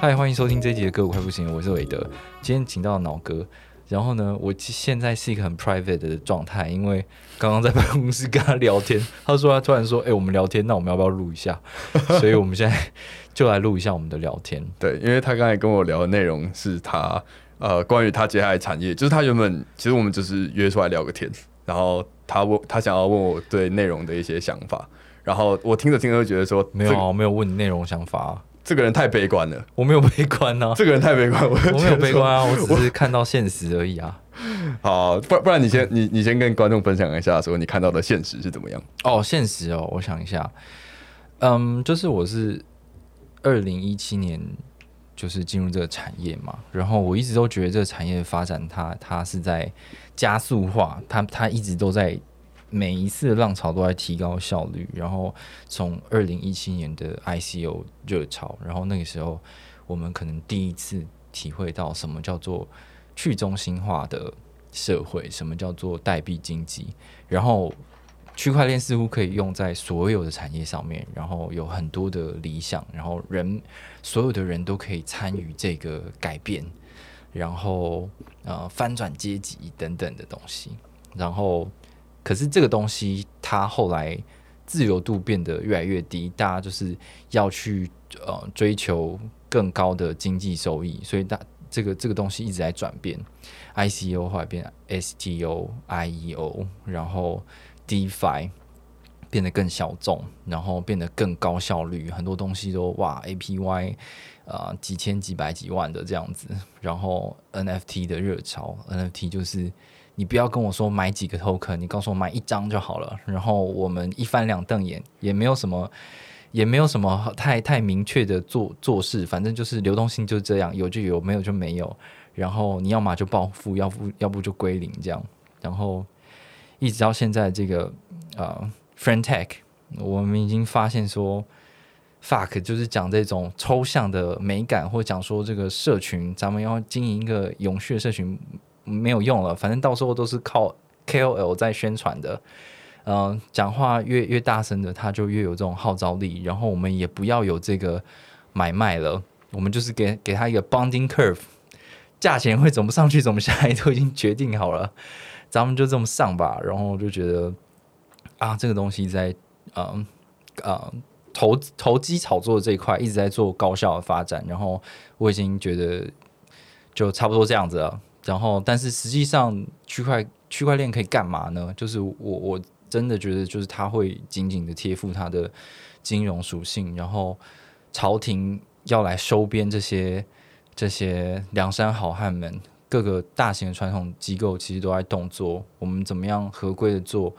嗨，欢迎收听这一集的歌，舞快不行，我是韦德。今天请到脑哥，然后呢，我现在是一个很 private 的状态，因为刚刚在办公室跟他聊天，他说他突然说，哎、我们聊天，那我们要不要录一下？所以我们现在 就来录一下我们的聊天。对，因为他刚才跟我聊的内容是他呃关于他接下来产业，就是他原本其实我们只是约出来聊个天，然后他问他想要问我对内容的一些想法，然后我听着听着就觉得说没有啊，我没有问你内容想法、啊，这个人太悲观了，我没有悲观啊，这个人太悲观，我我没有悲观啊。啊，我只是看到现实而已啊。好，不不然你先你你先跟观众分享一下，说你看到的现实是怎么样？哦，现实哦，我想一下，嗯，就是我是二零一七年就是进入这个产业嘛，然后我一直都觉得这个产业的发展它它是在加速化，它它一直都在每一次浪潮都在提高效率，然后从二零一七年的 ICO 热潮，然后那个时候我们可能第一次体会到什么叫做去中心化的社会，什么叫做代币经济，然后区块链似乎可以用在所有的产业上面，然后有很多的理想，然后人所有的人都可以参与这个改变，然后呃翻转阶级等等的东西，然后可是这个东西它后来自由度变得越来越低，大家就是要去呃追求更高的经济收益，所以大这个这个东西一直在转变，ICO 后来变 STO、IEO，然后 DeFi 变得更小众，然后变得更高效率，很多东西都哇 APY 啊、几千几百几万的这样子，然后 NFT 的热潮，NFT 就是你不要跟我说买几个 token，你告诉我买一张就好了，然后我们一翻两瞪眼，也没有什么。也没有什么太太明确的做做事，反正就是流动性就是这样，有就有，没有就没有。然后你要么就暴富，要不要不就归零这样。然后一直到现在这个呃 friend tech，我们已经发现说，fuck 就是讲这种抽象的美感，或者讲说这个社群，咱们要经营一个永续的社群没有用了，反正到时候都是靠 KOL 在宣传的。嗯，讲话越越大声的，他就越有这种号召力。然后我们也不要有这个买卖了，我们就是给给他一个 bonding curve，价钱会怎么上去怎么下来都已经决定好了，咱们就这么上吧。然后就觉得啊，这个东西在嗯呃投投机炒作这一块一直在做高效的发展。然后我已经觉得就差不多这样子了。然后，但是实际上区块区块链可以干嘛呢？就是我我。真的觉得就是它会紧紧的贴附它的金融属性，然后朝廷要来收编这些这些梁山好汉们，各个大型的传统机构其实都在动作。我们怎么样合规的做，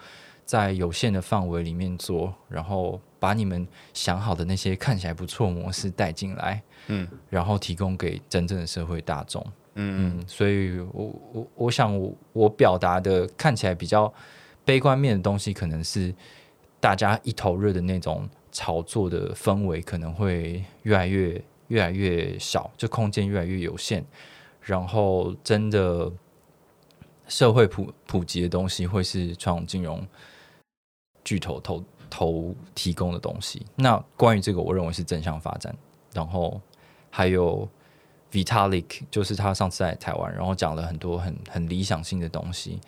在有限的范围里面做，然后把你们想好的那些看起来不错模式带进来，嗯，然后提供给真正的社会大众。嗯，所以我我我想我我表达的看起来比较。悲观面的东西可能是大家一头热的那种炒作的氛围，可能会越来越越来越少，就空间越来越有限。然后，真的社会普普及的东西，会是传统金融巨头投投提供的东西。那关于这个，我认为是正向发展。然后还有 Vitalik，就是他上次在台湾，然后讲了很多很很理想性的东西。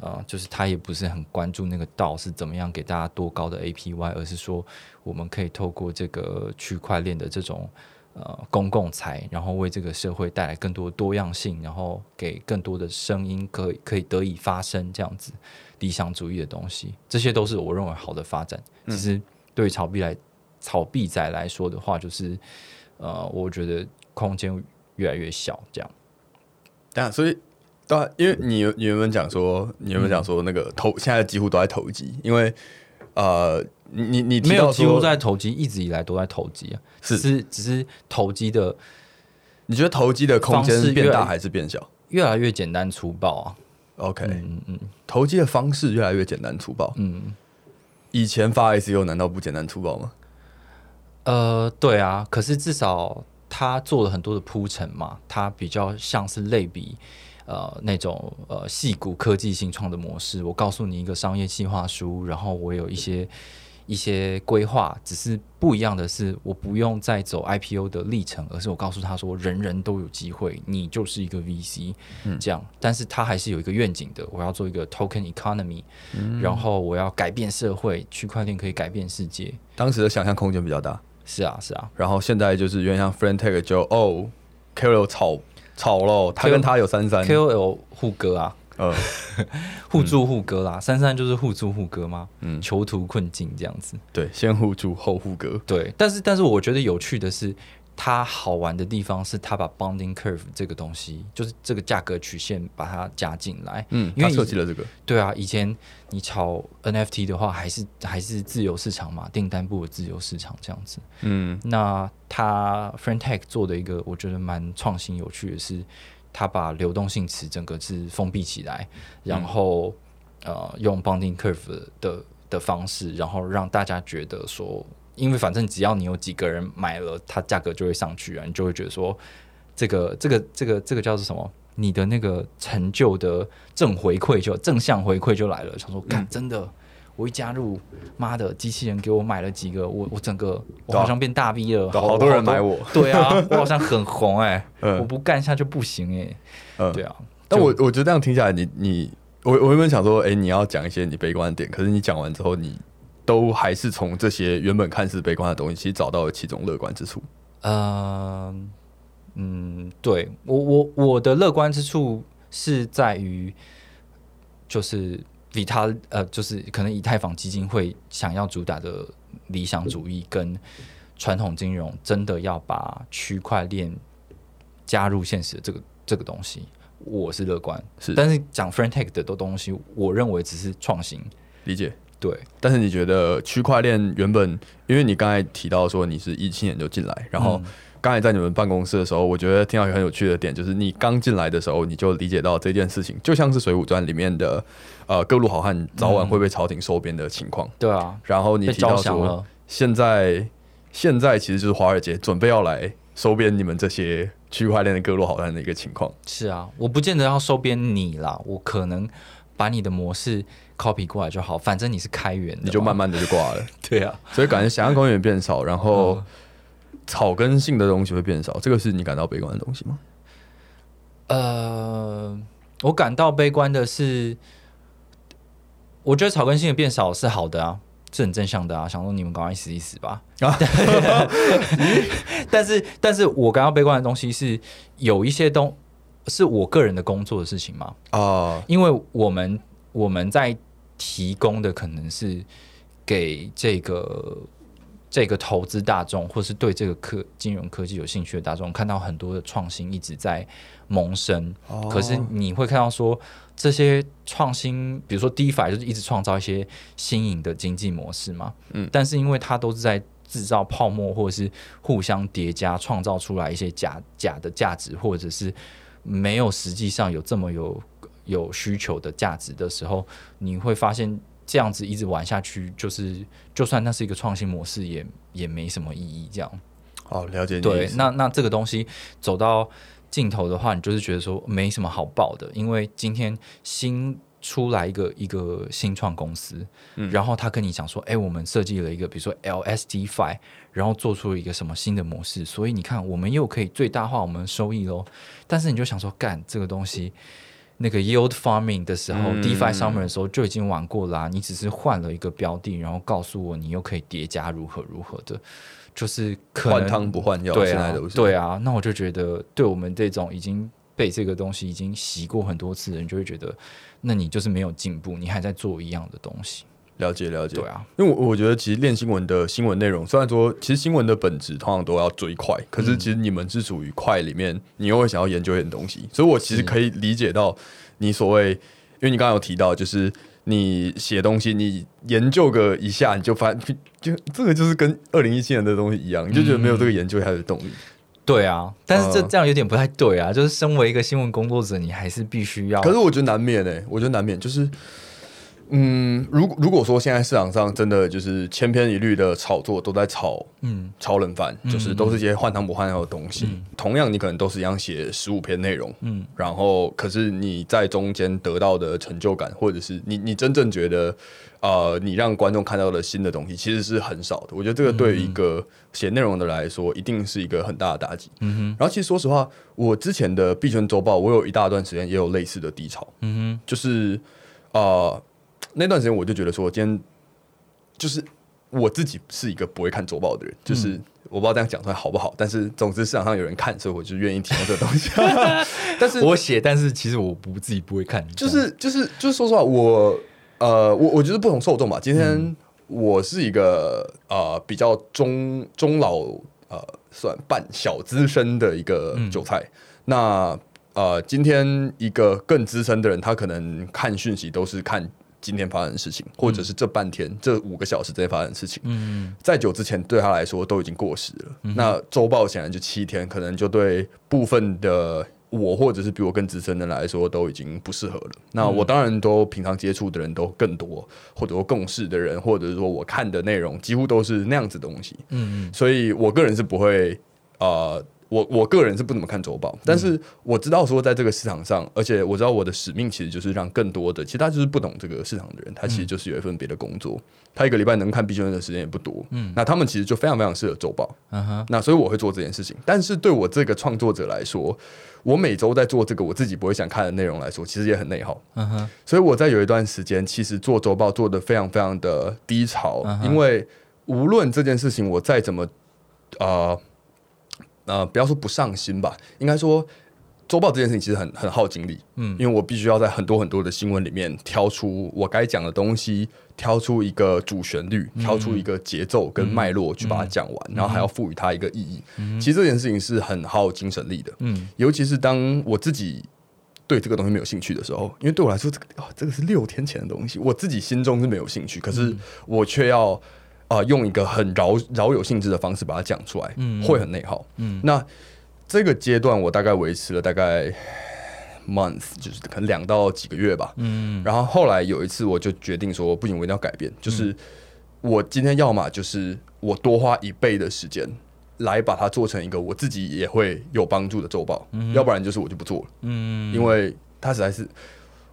呃，就是他也不是很关注那个道是怎么样给大家多高的 APY，而是说我们可以透过这个区块链的这种呃公共财，然后为这个社会带来更多多样性，然后给更多的声音可以可以得以发声，这样子理想主义的东西，这些都是我认为好的发展。其实对于炒币来炒币仔来说的话，就是呃，我觉得空间越来越小，这样。对啊，所以。对、啊，因为你你原本讲说，你原本讲说那个投现在几乎都在投机，因为呃，你你没有几乎在投机，一直以来都在投机啊，是只是只是投机的你觉得投机的空间变大还是变小越来越简单粗暴啊。？OK，、嗯嗯投机的方式越来越简单粗暴。嗯，以前发 ICO 难道不简单粗暴吗？呃，对啊，可是至少他做了很多的铺陈嘛，他比较像是类比。呃，那种呃，细骨科技新创的模式，我告诉你一个商业计划书，然后我有一些一些规划，只是不一样的是，我不用再走 IPO 的历程，而是我告诉他说，人人都有机会，你就是一个 VC，、这样，但是他还是有一个愿景的，我要做一个 token economy，、然后我要改变社会，区块链可以改变世界，当时的想象空间比较大，是啊，是啊，然后现在就是有点像 Friend Tag 就哦 KOL 炒炒喽，他跟他有三三，KOL 互割啊，呃，互助互割啦，三三就是互助互割嘛，嗯。囚徒困境这样子。对，先互助后互割，对，但是但是我觉得有趣的是，它好玩的地方是它把 bonding curve 这个东西，就是这个价格曲线把它加进来。嗯，他因为设计了这个，对啊，以前你炒 NFT 的话，还是还是自由市场嘛，订单部的自由市场这样子。嗯那它 f r i e n d Tech 做的一个我觉得蛮创新有趣的是，它把流动性池整个是封闭起来，然后、呃用 bonding curve 的的方式，然后让大家觉得说，因为反正只要你有几个人买了，它价格就会上去啊，你就会觉得说，这个这个这个这个叫做什么？你的那个成就的正回馈就正向回馈就来了，想说，干真的，我一加入，妈的，机器人给我买了几个，我我整个我好像变大 V 了，好多人买我。对啊，我好像很红哎、嗯。我不干一下就不行哎、嗯，对啊，但我我觉得这样听下来，你你我我原本想说，哎、你要讲一些你悲观的点，可是你讲完之后，你都还是从这些原本看似悲观的东西，其实找到了其中乐观之处。呃，嗯，对我我我的乐观之处是在于，就是比他呃，就是可能以太坊基金会想要主打的理想主义跟传统金融真的要把区块链加入现实的这个这个东西，我是乐观。是但是讲 f r i e n t e c h 的东西，我认为只是创新。理解。对，但是你觉得区块链原本，因为你刚才提到说你是一七年就进来，然后嗯刚才在你们办公室的时候，我觉得听到一个很有趣的点，就是你刚进来的时候，你就理解到这件事情，就像是《水浒传》里面的呃各路好汉早晚会被朝廷收编的情况。对啊，然后你提到说。现在现在其实就是华尔街准备要来收编你们这些区块链的各路好汉的一个情况。是啊，我不见得要收编你啦，我可能把你的模式 copy 过来就好，反正你是开源的，你就慢慢的就挂了，对啊，所以感觉想象空间也变少，然后嗯草根性的东西会变少，这个是你感到悲观的东西吗？呃，我感到悲观的是，我觉得草根性的变少是好的啊，是很正向的啊，想说你们赶快死一死吧。啊 但是，但是我感到悲观的东西是有一些东是我个人的工作的事情吗？哦，因为我们我们在提供的可能是给这个这个投资大众，或是对这个科金融科技有兴趣的大众，看到很多的创新一直在萌生。哦可是你会看到说，这些创新，比如说 DeFi 就是一直创造一些新颖的经济模式嘛，嗯但是因为它都是在制造泡沫，或者是互相叠加，创造出来一些假假的价值，或者是没有实际上有这么有有需求的价值的时候，你会发现这样子一直玩下去，就是就算那是一个创新模式，也也没什么意义。这样哦了解你对，那那这个东西走到尽头的话，你就是觉得说没什么好报的，因为今天新出来一个一个新创公司，嗯然后他跟你讲说，哎、我们设计了一个比如说 LSD Five，然后做出一个什么新的模式，所以你看我们又可以最大化我们的收益喽。但是你就想说，干这个东西。那个 yield farming 的时候、嗯 d e f i summer 的时候就已经玩过啦、你只是换了一个标的，然后告诉我你又可以叠加如何如何的，就是可能换汤不换药，对啊，那我就觉得，对我们这种已经被这个东西已经洗过很多次的人，就会觉得，那你就是没有进步，你还在做一样的东西。了解了解。对啊，因为我我觉得其实练新闻的新闻内容，虽然说其实新闻的本质通常都要追快，可是其实你们是属于快里面，你又会想要研究一点东西，所以我其实可以理解到你所谓，因为你刚刚有提到，就是你写东西，你研究个一下，你就发现就这个就是跟二零一七年的东西一样，你就觉得没有这个研究下的动力。对啊，但是这呃这样有点不太对啊。就是身为一个新闻工作者，你还是必须要。可是我觉得难免诶、我觉得难免就是，嗯，如果如果说现在市场上真的就是千篇一律的炒作都在炒，嗯炒冷饭，就是都是一些换汤不换药的东西。同样，你可能都是一样写十五篇内容，嗯然后可是你在中间得到的成就感，或者是你你真正觉得，呃，你让观众看到的新的东西，其实是很少的。我觉得这个对于一个写内容的来说，一定是一个很大的打击。嗯哼然后其实说实话，我之前的币圈周报，我有一大段时间也有类似的低潮，嗯哼嗯就是呃那段时间我就觉得说，今天就是我自己是一个不会看周报的人，就是嗯我不知道这样讲出来好不好，但是总之市场上有人看，所以我就愿意提供这个东西。但是，我写，但是其实我不自己不会看，就是就是就是说实话，我呃我我觉得不同受众吧。今天我是一个呃比较中中老呃算半小资深的一个韭菜，那呃今天一个更资深的人，他可能看讯息都是看。今天发生的事情，或者是这半天、这五个小时之内发生的事情，嗯在久之前对他来说都已经过时了。那周报显然就七天，可能就对部分的我或者是比我更资深的人来说都已经不适合了。那我当然都平常接触的人都更多，或者说共事的人，或者是说我看的内容几乎都是那样子的东西。嗯所以我个人是不会呃。我我个人是不怎么看周报，但是我知道说在这个市场上，而且我知道我的使命其实就是让更多的，其实他就是不懂这个市场的人，他其实就是有一份别的工作，他一个礼拜能看必修的时间也不多，嗯，那他们其实就非常非常适合周报，嗯哼，那所以我会做这件事情。但是对我这个创作者来说，我每周在做这个我自己不会想看的内容来说，其实也很内耗。嗯哼，所以我在有一段时间，其实做周报做的非常非常的低潮，嗯因为无论这件事情我再怎么呃呃，不要说不上心吧，应该说。周报这件事情其实很很耗精力，嗯。因为我必须要在很多很多的新闻里面挑出我该讲的东西，挑出一个主旋律，嗯挑出一个节奏跟脉络去把它讲完，然后还要赋予它一个意义。其实这件事情是很耗精神力的，嗯。尤其是当我自己对这个东西没有兴趣的时候，因为对我来说，这个啊、这个是六天前的东西，我自己心中是没有兴趣，可是我却要啊、呃用一个很饶饶有兴致的方式把它讲出来，嗯会很内耗。嗯那这个阶段我大概维持了大概 month，就是可能两到几个月吧。嗯然后后来有一次，我就决定说，不行，我一定要改变。就是我今天要么就是我多花一倍的时间来把它做成一个我自己也会有帮助的周报，要不然就是我就不做了，嗯，因为它实在是。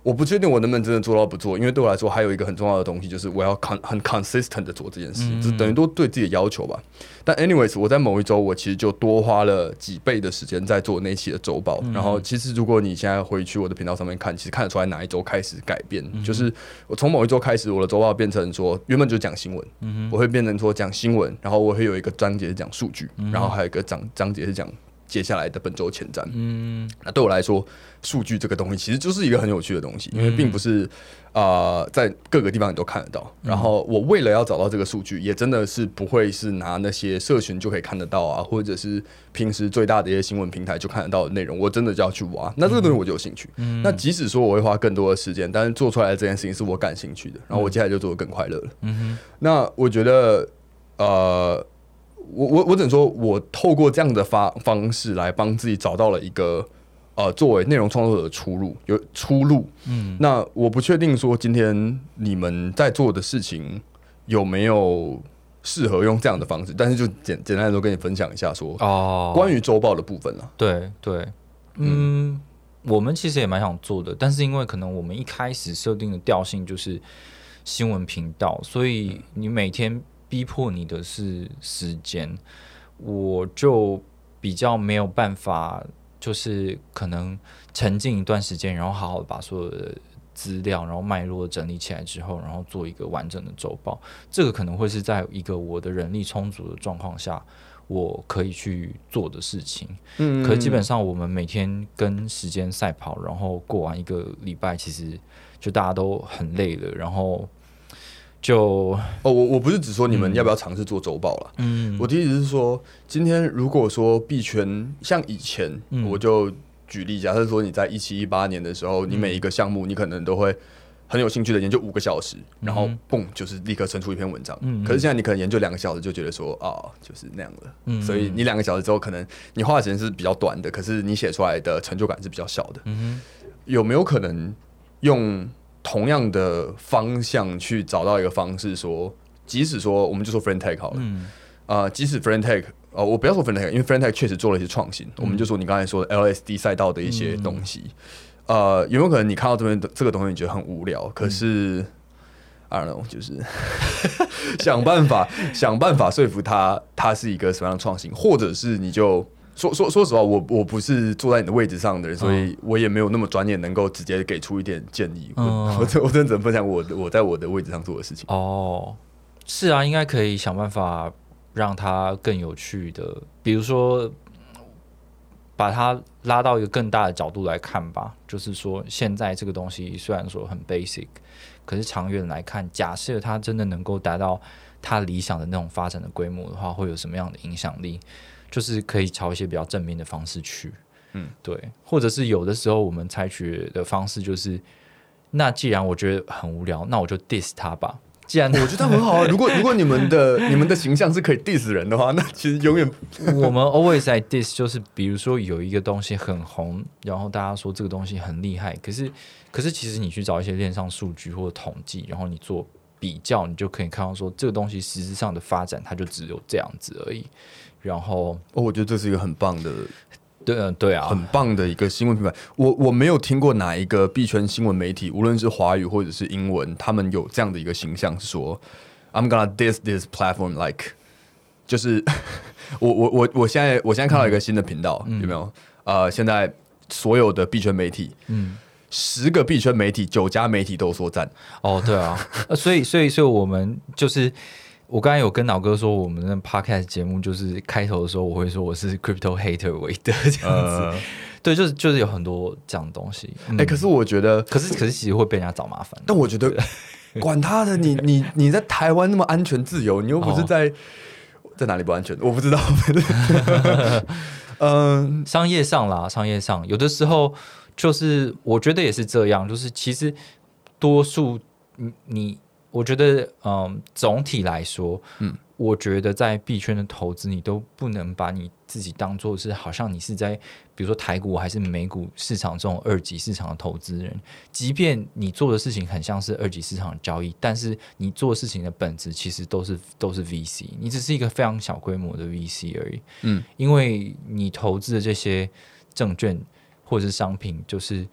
我不确定我能不能真的做到不做，因为对我来说还有一个很重要的东西，就是我要 con 很 consistent 的做这件事情，这、等于都对自己的要求吧。但 anyways，我在某一周我其实就多花了几倍的时间在做那期的周报。然后其实如果你现在回去我的频道上面看，其实看得出来哪一周开始改变，就是我从某一周开始，我的周报变成说原本就讲新闻，我会变成说讲新闻，然后我会有一个章节是讲数据，然后还有一个章章节是讲接下来的本周前瞻。嗯那对我来说，数据这个东西其实就是一个很有趣的东西，因为并不是呃在各个地方你都看得到。然后我为了要找到这个数据，也真的是不会是拿那些社群就可以看得到啊，或者是平时最大的一些新闻平台就看得到的内容，我真的就要去挖。那这个东西我就有兴趣。那即使说我会花更多的时间，但是做出来的这件事情是我感兴趣的，然后我接下来就做的更快乐了。嗯那我觉得，呃，我我我只能说，我透过这样的发方式来帮自己找到了一个呃，作为内容创作者的出路，有出路。嗯那我不确定说今天你们在做的事情有没有适合用这样的方式，但是就简简单的说跟你分享一下说，哦，关于周报的部分了。对对，嗯，我们其实也蛮想做的，但是因为可能我们一开始设定的调性就是新闻频道，所以你每天逼迫你的是时间，我就比较没有办法，就是可能沉浸一段时间，然后好好的把所有的。资料，然后脉络整理起来之后，然后做一个完整的周报。这个可能会是在一个我的人力充足的状况下，我可以去做的事情。嗯可是基本上我们每天跟时间赛跑，然后过完一个礼拜，其实就大家都很累了，然后就哦，我我不是只说你们要不要尝试做周报了。嗯我的意思是说，今天如果说币圈像以前，嗯我就举例，假设说你在一七一八年的时候，你每一个项目你可能都会很有兴趣的研究五个小时，然后嘣就是立刻生出一篇文章。嗯可是现在你可能研究两个小时就觉得说啊，就是那样了。嗯所以你两个小时之后，可能你花的时间是比较短的，可是你写出来的成就感是比较小的。嗯有没有可能用同样的方向去找到一个方式说，即使说我们就说 friend tag 好了，嗯。呃，即使 friend tag，呃，我不要说 friend tag，因为 friend tag 确实做了一些创新，我们就说你刚才说的 LSD 赛道的一些东西，呃，有没有可能你看到这边的这个东西你觉得很无聊，可是、I don't know，就是 想办法想办法说服他，他是一个什么样的创新，或者是你就。说说说实话，我我不是坐在你的位置上的人，所以我也没有那么专业，能够直接给出一点建议。我、嗯 我真我只能分享我我在我的位置上做的事情。哦，是啊，应该可以想办法让它更有趣的，比如说把它拉到一个更大的角度来看吧。就是说，现在这个东西虽然说很 basic，可是长远来看，假设它真的能够达到它理想的那种发展的规模的话，会有什么样的影响力？就是可以朝一些比较正面的方式去，嗯，对，或者是有的时候我们采取的方式就是，那既然我觉得很无聊，那我就 diss 他吧。既然我觉得很好啊。如果如果你们的你们的形象是可以 diss 人的话，那其实永远我们 always 在 diss，就是比如说有一个东西很红，然后大家说这个东西很厉害，可是可是其实你去找一些链上数据或者统计，然后你做比较，你就可以看到说这个东西实质上的发展，它就只有这样子而已。然后，哦，我觉得这是一个很棒的、对，嗯，对啊，很棒的一个新闻品牌。我我没有听过哪一个币圈新闻媒体，无论是华语或者是英文，他们有这样的一个形象，是说 I'm gonna diss this platform like，就是我我我我现在我现在看到一个新的频道，有没有？呃，现在所有的币圈媒体，嗯，十个币圈媒体，九家媒体都说赞。哦，对啊，呃所以所以所以我们就是。我刚才有跟老哥说，我们的 podcast 节目就是开头的时候，我会说我是 crypto hater 韦德这样子，呃，对，就是就是有很多这样的东西。哎、可是我觉得，可是可是其实会被人家找麻烦。但我觉得，管他的，你你你在台湾那么安全自由，你又不是哦在、在哪里不安全？我不知道。嗯，商业上啦，商业上有的时候就是我觉得也是这样，就是其实多数你你，我觉得嗯，总体来说，嗯，我觉得在币圈的投资，你都不能把你自己当做是好像你是在比如说台股还是美股市场这种二级市场的投资人，即便你做的事情很像是二级市场的交易，但是你做事情的本质其实都是都是 VC，你只是一个非常小规模的 VC 而已。嗯，因为你投资的这些证券或者是商品，就是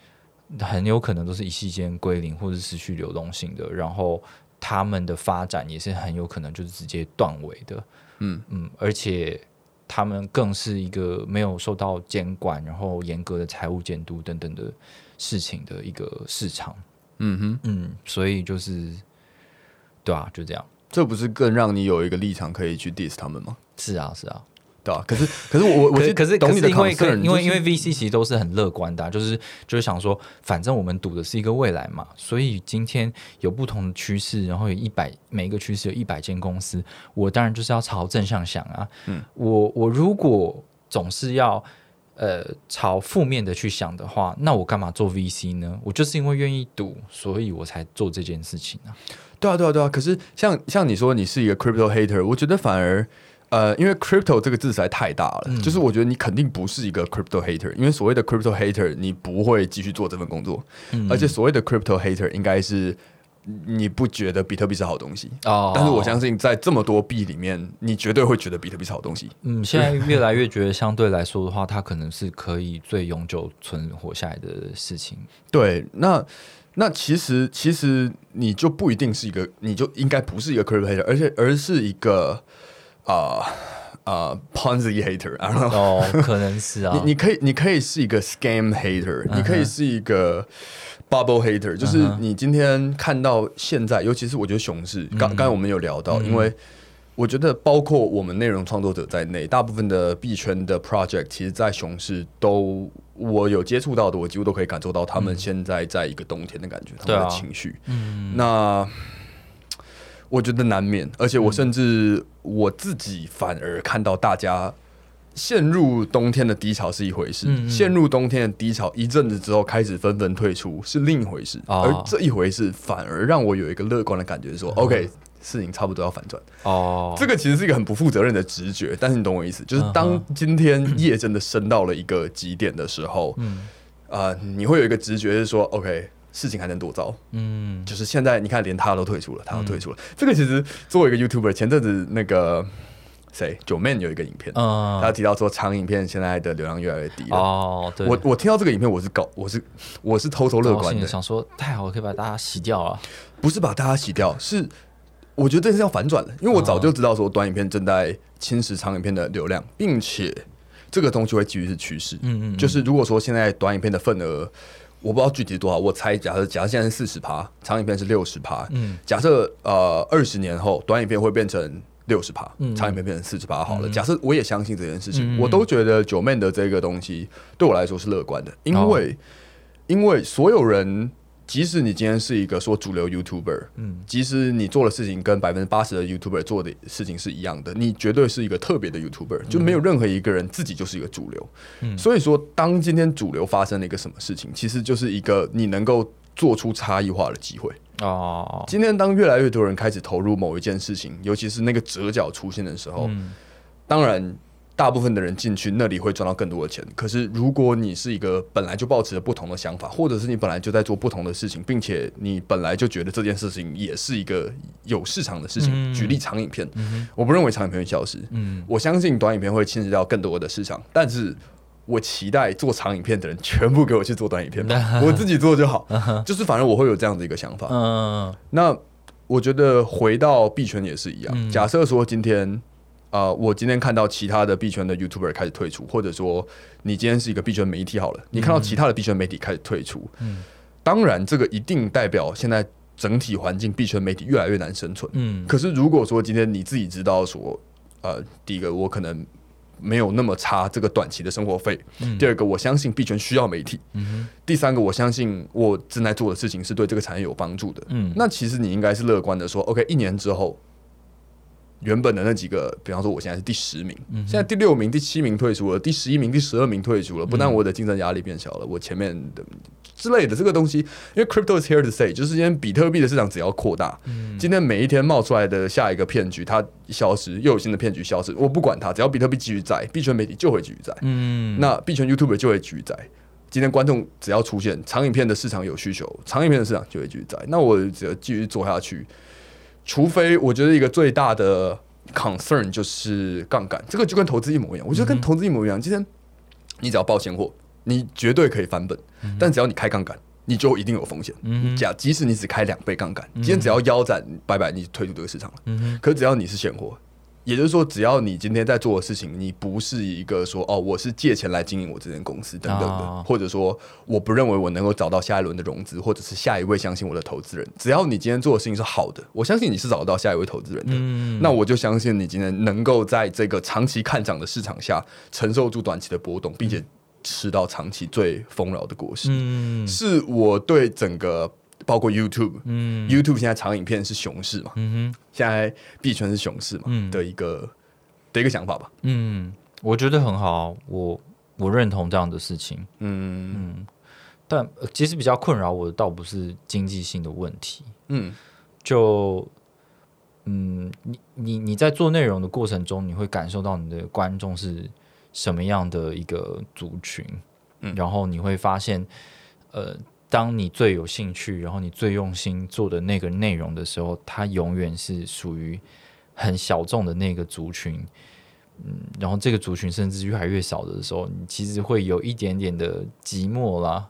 很有可能都是一夕间归零或者是失去流动性的，然后他们的发展也是很有可能就是直接断尾的。嗯嗯，而且他们更是一个没有受到监管，然后严格的财务监督等等的事情的一个市场。嗯哼，嗯，所以就是对啊，就这样。这不是更让你有一个立场可以去 diss 他们吗？是啊，是啊。对吧、可是可是我我是可是可是因为因为因为就是 VC 其实都是很乐观的啊、就是就是想说，反正我们赌的是一个未来嘛，所以今天有不同的趋势，然后有一百每一个趋势有一百间公司，我当然就是要朝正向想啊。嗯，我我如果总是要呃朝负面的去想的话，那我干嘛做 VC 呢？我就是因为愿意赌，所以我才做这件事情啊。对啊对啊对啊。可是像像你说你是一个 crypto hater，我觉得反而。呃，因为 crypto 这个字实在太大了，嗯就是我觉得你肯定不是一个 crypto hater，因为所谓的 crypto hater，你不会继续做这份工作，嗯而且所谓的 crypto hater 应该是你不觉得比特币是好东西，哦但是我相信在这么多币里面，你绝对会觉得比特币是好东西。嗯，现在越来越觉得相对来说的话，它可能是可以最永久存活下来的事情。对，那那其实其实你就不一定是一个，你就应该不是一个 crypto hater，而且而是一个啊啊、Ponzi hater，然后哦，可能是啊，你你可以你可以是一个 scam hater，、你可以是一个 bubble hater，就是你今天看到现在，尤其是我觉得熊市，刚刚才我们有聊到，嗯。因为我觉得包括我们内容创作者在内，大部分的币圈的 project，其实在熊市都我有接触到的，我几乎都可以感受到他们现在在一个冬天的感觉，他们的情绪。嗯，那我觉得难免，而且我甚至我自己反而看到大家陷入冬天的低潮是一回事，嗯嗯。陷入冬天的低潮一阵子之后开始纷纷退出是另一回事，哦而这一回事反而让我有一个乐观的感觉，说、OK，事情差不多要反转。哦，这个其实是一个很不负责任的直觉，但是你懂我意思，就是当今天夜真的升到了一个极点的时候，嗯。啊、你会有一个直觉是说，OK，事情还能多糟？嗯就是现在你看，连他都退出了，他都退出了。这个其实作为一个 YouTuber，前阵子那个谁九 man 有一个影片，嗯他提到说长影片现在的流量越来越低了。哦，对，我我听到这个影片，我是搞我是我是偷偷乐观的，想说太好了，可以把大家洗掉啊。不是把大家洗掉，是我觉得这是要反转的，因为我早就知道说短影片正在侵蚀长影片的流量，并且这个东西会继续是趋势。嗯嗯，就是如果说现在短影片的份额，我不知道具体多少，我猜假设假设现在是四十趴，长影片是六十趴，嗯假设呃二十年后短影片会变成六十趴，嗯长影片变成四十趴好了。嗯假设我也相信这件事情，嗯我都觉得九妹的这个东西对我来说是乐观的，因为、哦因为所有人。即使你今天是一个说主流 YouTuber，嗯即使你做的事情跟百分之八十的 YouTuber 做的事情是一样的，你绝对是一个特别的 YouTuber，、就没有任何一个人自己就是一个主流。嗯所以说，当今天主流发生了一个什么事情，其实就是一个你能够做出差异化的机会。哦，今天当越来越多人开始投入某一件事情，尤其是那个折角出现的时候，嗯当然。大部分的人进去那里会赚到更多的钱，可是如果你是一个本来就抱持着不同的想法，或者是你本来就在做不同的事情，并且你本来就觉得这件事情也是一个有市场的事情，嗯举例长影片，我不认为长影片会消失，嗯我相信短影片会侵蚀到更多的市场，但是我期待做长影片的人全部给我去做短影片吧，我自己做就好。就是反正我会有这样的一个想法。嗯那我觉得回到币圈也是一样。嗯假设说今天。啊、我今天看到其他的币圈的 YouTuber 开始退出，或者说你今天是一个币圈媒体好了，你看到其他的币圈媒体开始退出，嗯当然这个一定代表现在整体环境币圈媒体越来越难生存。嗯可是如果说今天你自己知道说，呃，第一个我可能没有那么差这个短期的生活费，嗯第二个我相信币圈需要媒体，嗯第三个我相信我正在做的事情是对这个产业有帮助的。嗯那其实你应该是乐观的说，OK，一年之后。原本的那几个，比方说我现在是第十名，嗯现在第六名、第七名退出了，第十一名、第十二名退出了。不但我的竞争压力变小了，我前面的之类的这个东西，因为 crypto is here to stay，就是今天比特币的市场只要扩大，嗯今天每一天冒出来的下一个骗局，它消失，又有新的骗局消失，我不管它，只要比特币继续在，币圈媒体就会继续在，嗯那币圈 YouTuber 就会继续在。今天观众只要出现长影片的市场有需求，长影片的市场就会继续在。那我只要继续做下去，除非我觉得一个最大的 concern 就是杠杆，这个就跟投资一模一样。我觉得跟投资一模一样，今天你只要报现货，你绝对可以翻本，但只要你开杠杆，你就一定有风险。嗯假即使你只开两倍杠杆，今天只要腰斩，拜拜，你退出这个市场了。嗯可只要你是现货，也就是说，只要你今天在做的事情，你不是一个说哦，我是借钱来经营我这间公司等等的，啊或者说我不认为我能够找到下一轮的融资，或者是下一位相信我的投资人。只要你今天做的事情是好的，我相信你是找得到下一位投资人的。嗯那我就相信你今天能够在这个长期看涨的市场下承受住短期的波动，并且吃到长期最丰饶的果实。嗯是我对整个包括 YouTube，嗯。YouTube 现在长影片是熊市嘛，嗯哼。现在币圈是熊市嘛、嗯。的一个的一个想法吧。嗯，我觉得很好，我我认同这样的事情。嗯。但呃其实比较困扰我的倒不是经济性的问题，嗯。就嗯，你你你在做内容的过程中，你会感受到你的观众是什么样的一个族群，嗯。然后你会发现，呃，当你最有兴趣，然后你最用心做的那个内容的时候，它永远是属于很小众的那个族群。嗯，然后这个族群甚至越来越少的时候，你其实会有一点点的寂寞啦。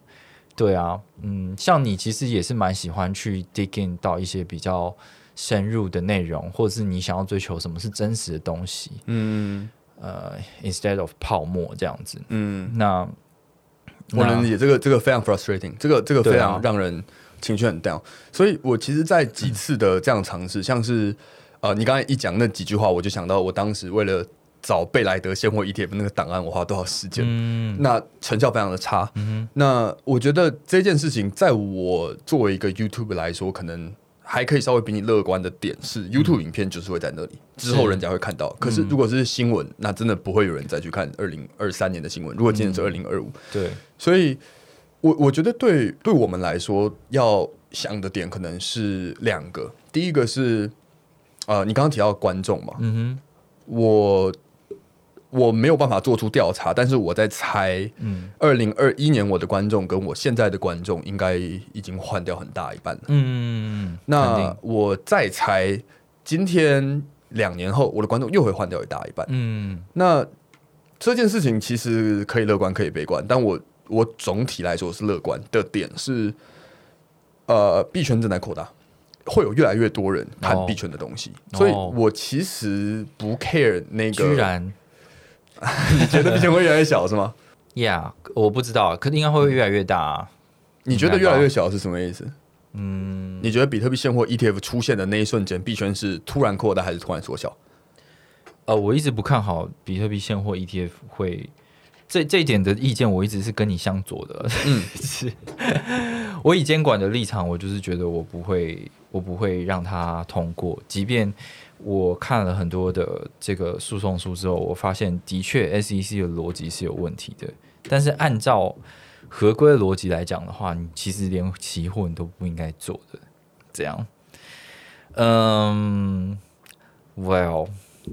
对啊，嗯，像你其实也是蛮喜欢去 dig in 到一些比较深入的内容，或者是你想要追求什么是真实的东西，嗯呃，instead of 泡沫这样子。嗯，那我能理解这个这个非常 frustrating，这个这个非常让人情绪很 down。所以我其实，在几次的这样尝试，像是呃，你刚才一讲那几句话，我就想到我当时为了找贝莱德现货 ETF 那个档案，我花多少时间？嗯那成效非常的差。嗯那我觉得这件事情，在我作为一个 YouTube 来说，可能还可以稍微比你乐观的点是，YouTube 影片就是会在那里，之后人家会看到。可是如果是新闻，那真的不会有人再去看二零二三年的新闻。如果今年是二零二五，对，所以我我觉得对对我们来说要想的点可能是两个，第一个是呃，你刚刚提到观众嘛，嗯哼。我我没有办法做出调查，但是我在猜，嗯二零二一年我的观众跟我现在的观众应该已经换掉很大一半了。嗯，肯那我再猜，今天两年后我的观众又会换掉一大一半。嗯那这件事情其实可以乐观，可以悲观，但我我总体来说是乐观的点是，呃，币圈正在扩大，会有越来越多人看哦币圈的东西，所以我其实不 care 那个。居然 你觉得币圈会越来越小是吗？？Yeah，我不知道，可应该会越来越大、啊。你觉得越来越小是什么意思？嗯，你觉得比特币现货 ETF 出现的那一瞬间，币圈是突然扩大还是突然缩小？呃，我一直不看好比特币现货 ETF 会这这一点的意见，我一直是跟你相左的。嗯 是 我以监管的立场，我就是觉得我不会，我不会让它通过，即便我看了很多的这个诉讼书之后，我发现的确 SEC 的逻辑是有问题的，但是按照合规逻辑来讲的话，你其实连期货你都不应该做的，这样。嗯，Well。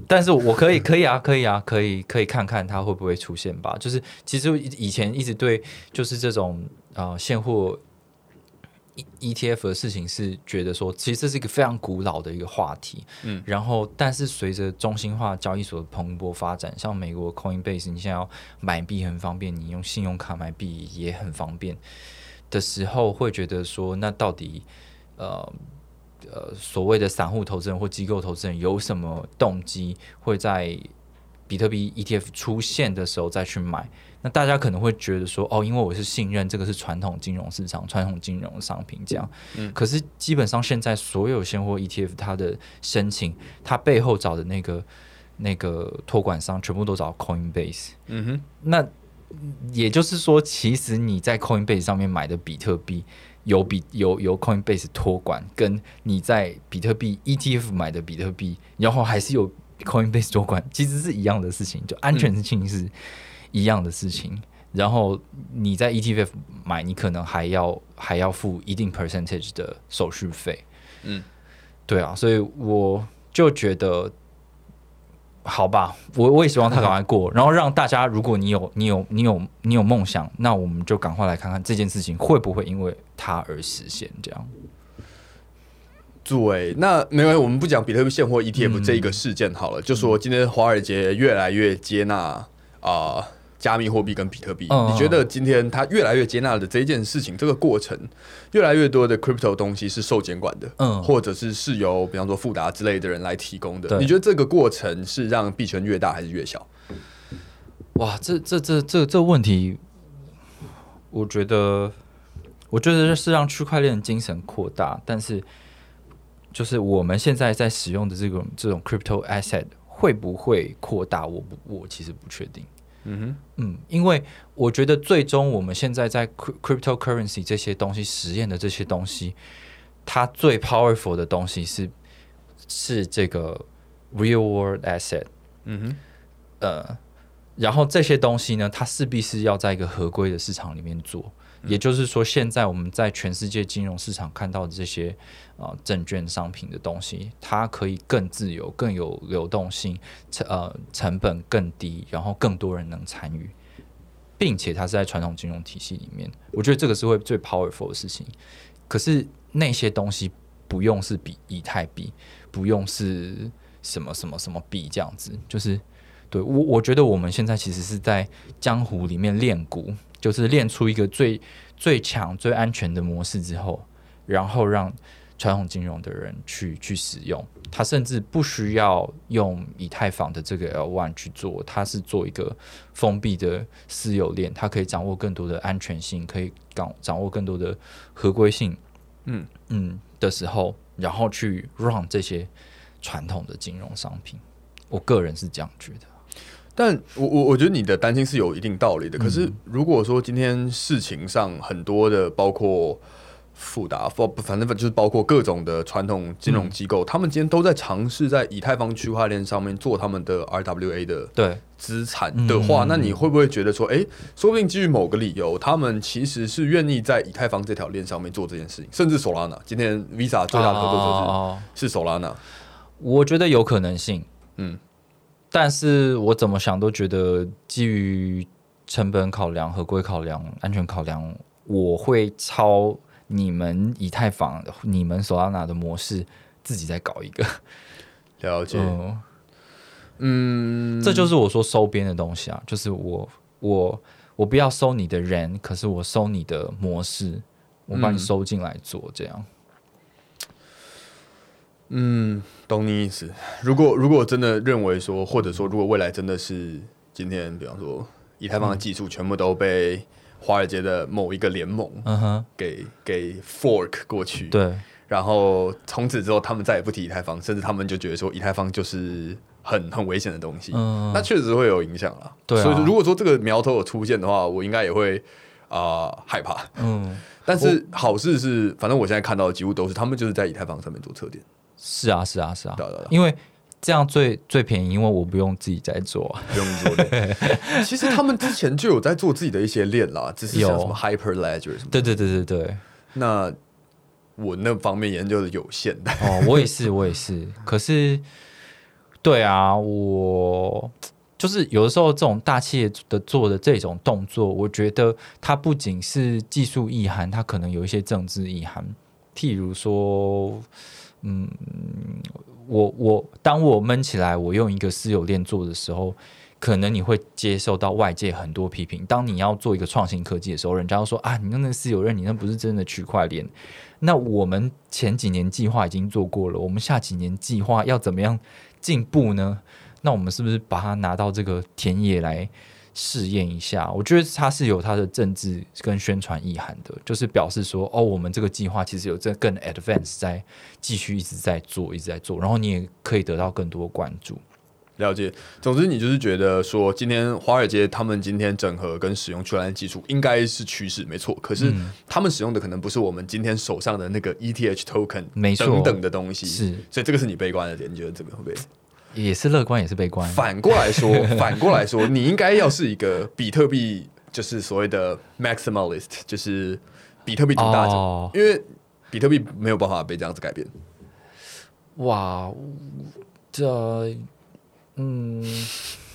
但是我可以，可以啊，可以啊，可以，可以看看它会不会出现吧。就是其实以前一直对就是这种呃现货 E ETF 的事情是觉得说，其实这是一个非常古老的一个话题。嗯，然后但是随着中心化交易所的蓬勃发展，像美国 Coinbase，你现在要买币很方便，你用信用卡买币也很方便的时候，会觉得说，那到底呃。呃，所谓的散户投资人或机构投资人有什么动机会在比特币 ETF 出现的时候再去买？那大家可能会觉得说，哦，因为我是信任这个是传统金融市场、传统金融商品这样。嗯可是基本上现在所有现货 ETF 它的申请，它背后找的那个那个托管商全部都找 Coinbase。嗯哼，那也就是说，其实你在 Coinbase 上面买的比特币，有比有有 Coinbase 托管，跟你在比特币 ETF 买的比特币，然后还是有 Coinbase 托管，其实是一样的事情，就安全性是一样的事情。然后你在 ETF 买，你可能还要还要付一定 percentage 的手续费。嗯，对啊，所以我就觉得，好吧，我我也希望他赶快过，然后让大家，如果你有你有你有你有梦想，那我们就赶快来看看这件事情会不会因为它而实现。这样，对，那没关系，我们不讲比特币现货 ETF 嗯这一个事件好了，就说今天华尔街越来越接纳啊、加密货币跟比特币。嗯你觉得今天它越来越接纳的这一件事情，这个过程，越来越多的 crypto 东西是受监管的，嗯或者是是由比方说富达之类的人来提供的。你觉得这个过程是让币圈越大还是越小？哇，这这这这这问题，我觉得，我觉得是让区块链精神扩大，但是就是我们现在在使用的这种这种 crypto asset 会不会扩大？我不，我其实不确定。嗯哼，嗯，因为我觉得最终我们现在在 cryp- cryptocurrency 这些东西实验的这些东西，它最 powerful 的东西是是这个 real world asset。嗯哼，呃，然后这些东西呢，它势必是要在一个合规的市场里面做。也就是说，现在我们在全世界金融市场看到的这些啊、证券商品的东西，它可以更自由、更有流动性，成呃成本更低，然后更多人能参与，并且它是在传统金融体系里面，我觉得这个是会最 powerful 的事情。可是那些东西不用是比以太币，不用是什么什么什么币这样子，就是对我我觉得我们现在其实是在江湖里面练鼓，就是练出一个最最强、最安全的模式之后，然后让传统金融的人去去使用。他甚至不需要用以太坊的这个 L one 去做，它是做一个封闭的私有链，它可以掌握更多的安全性，可以掌掌握更多的合规性。嗯嗯的时候，然后去 run 这些传统的金融商品。我个人是这样觉得。但我我我觉得你的担心是有一定道理的。可是嗯如果说今天事情上很多的，包括复杂，不反正就是包括各种的传统金融机构，他们今天都在尝试在以太坊区块链上面做他们的 RWA 的对，资产的话，嗯那你会不会觉得说，哎、说不定基于某个理由，他们其实是愿意在以太坊这条链上面做这件事情，甚至 Solana，今天 Visa 最大的合作者是、哦是 Solana，我觉得有可能性，嗯，但是我怎么想都觉得基于成本考量、合规考量、安全考量，我会抄你们以太坊、你们索拉纳的模式，自己再搞一个。了解，嗯，嗯，这就是我说收编的东西啊，就是我我我不要收你的人，可是我收你的模式，我把你嗯收进来做这样。嗯，懂你意思。如果如果真的认为说，或者说如果未来真的是今天，比方说以太坊的技术全部都被华尔街的某一个联盟嗯哼，给给 fork 过去，对，然后从此之后他们再也不提以太坊，甚至他们就觉得说以太坊就是很很危险的东西，嗯那确实会有影响啦。对啊。所以如果说这个苗头有出现的话，我应该也会啊、害怕。嗯，但是好事是，反正我现在看到的几乎都是他们就是在以太坊上面做测点，是啊，是啊，是啊。对对对啊，因为这样最最便宜，因为我不用自己在做啊。不用做的。其实他们之前就有在做自己的一些链啦，只是什么 Hyper Ledger 什么的。对对对对对，那我那方面研究的有限的。哦，我也是，我也是。可是，对啊，我就是有的时候这种大企业的做的这种动作，我觉得它不仅是技术意涵，它可能有一些政治意涵。譬如说，嗯，我我当我闷起来，我用一个私有链做的时候。可能你会接受到外界很多批评。当你要做一个创新科技的时候，人家说啊，你用那个私有链，你那不是真的区块链。那我们前几年计划已经做过了，我们下几年计划要怎么样进步呢？那我们是不是把它拿到这个田野来试验一下？我觉得它是有它的政治跟宣传意涵的，就是表示说，哦，我们这个计划其实有这更 advance 在继续一直在做，一直在做，然后你也可以得到更多关注。了解。总之，你就是觉得说，今天华尔街他们今天整合跟使用区块链技术应该是趋势，没错。可是嗯他们使用的可能不是我们今天手上的那个 ETH token 没错等等的东西，是，所以这个是你悲观的点，你觉得这个会不会？也是乐观，也是悲观。反过来说，反过来说，你应该要是一个比特币，就是所谓的 maximalist，就是比特币独大者，哦。因为比特币没有办法被这样子改变。哇，这嗯，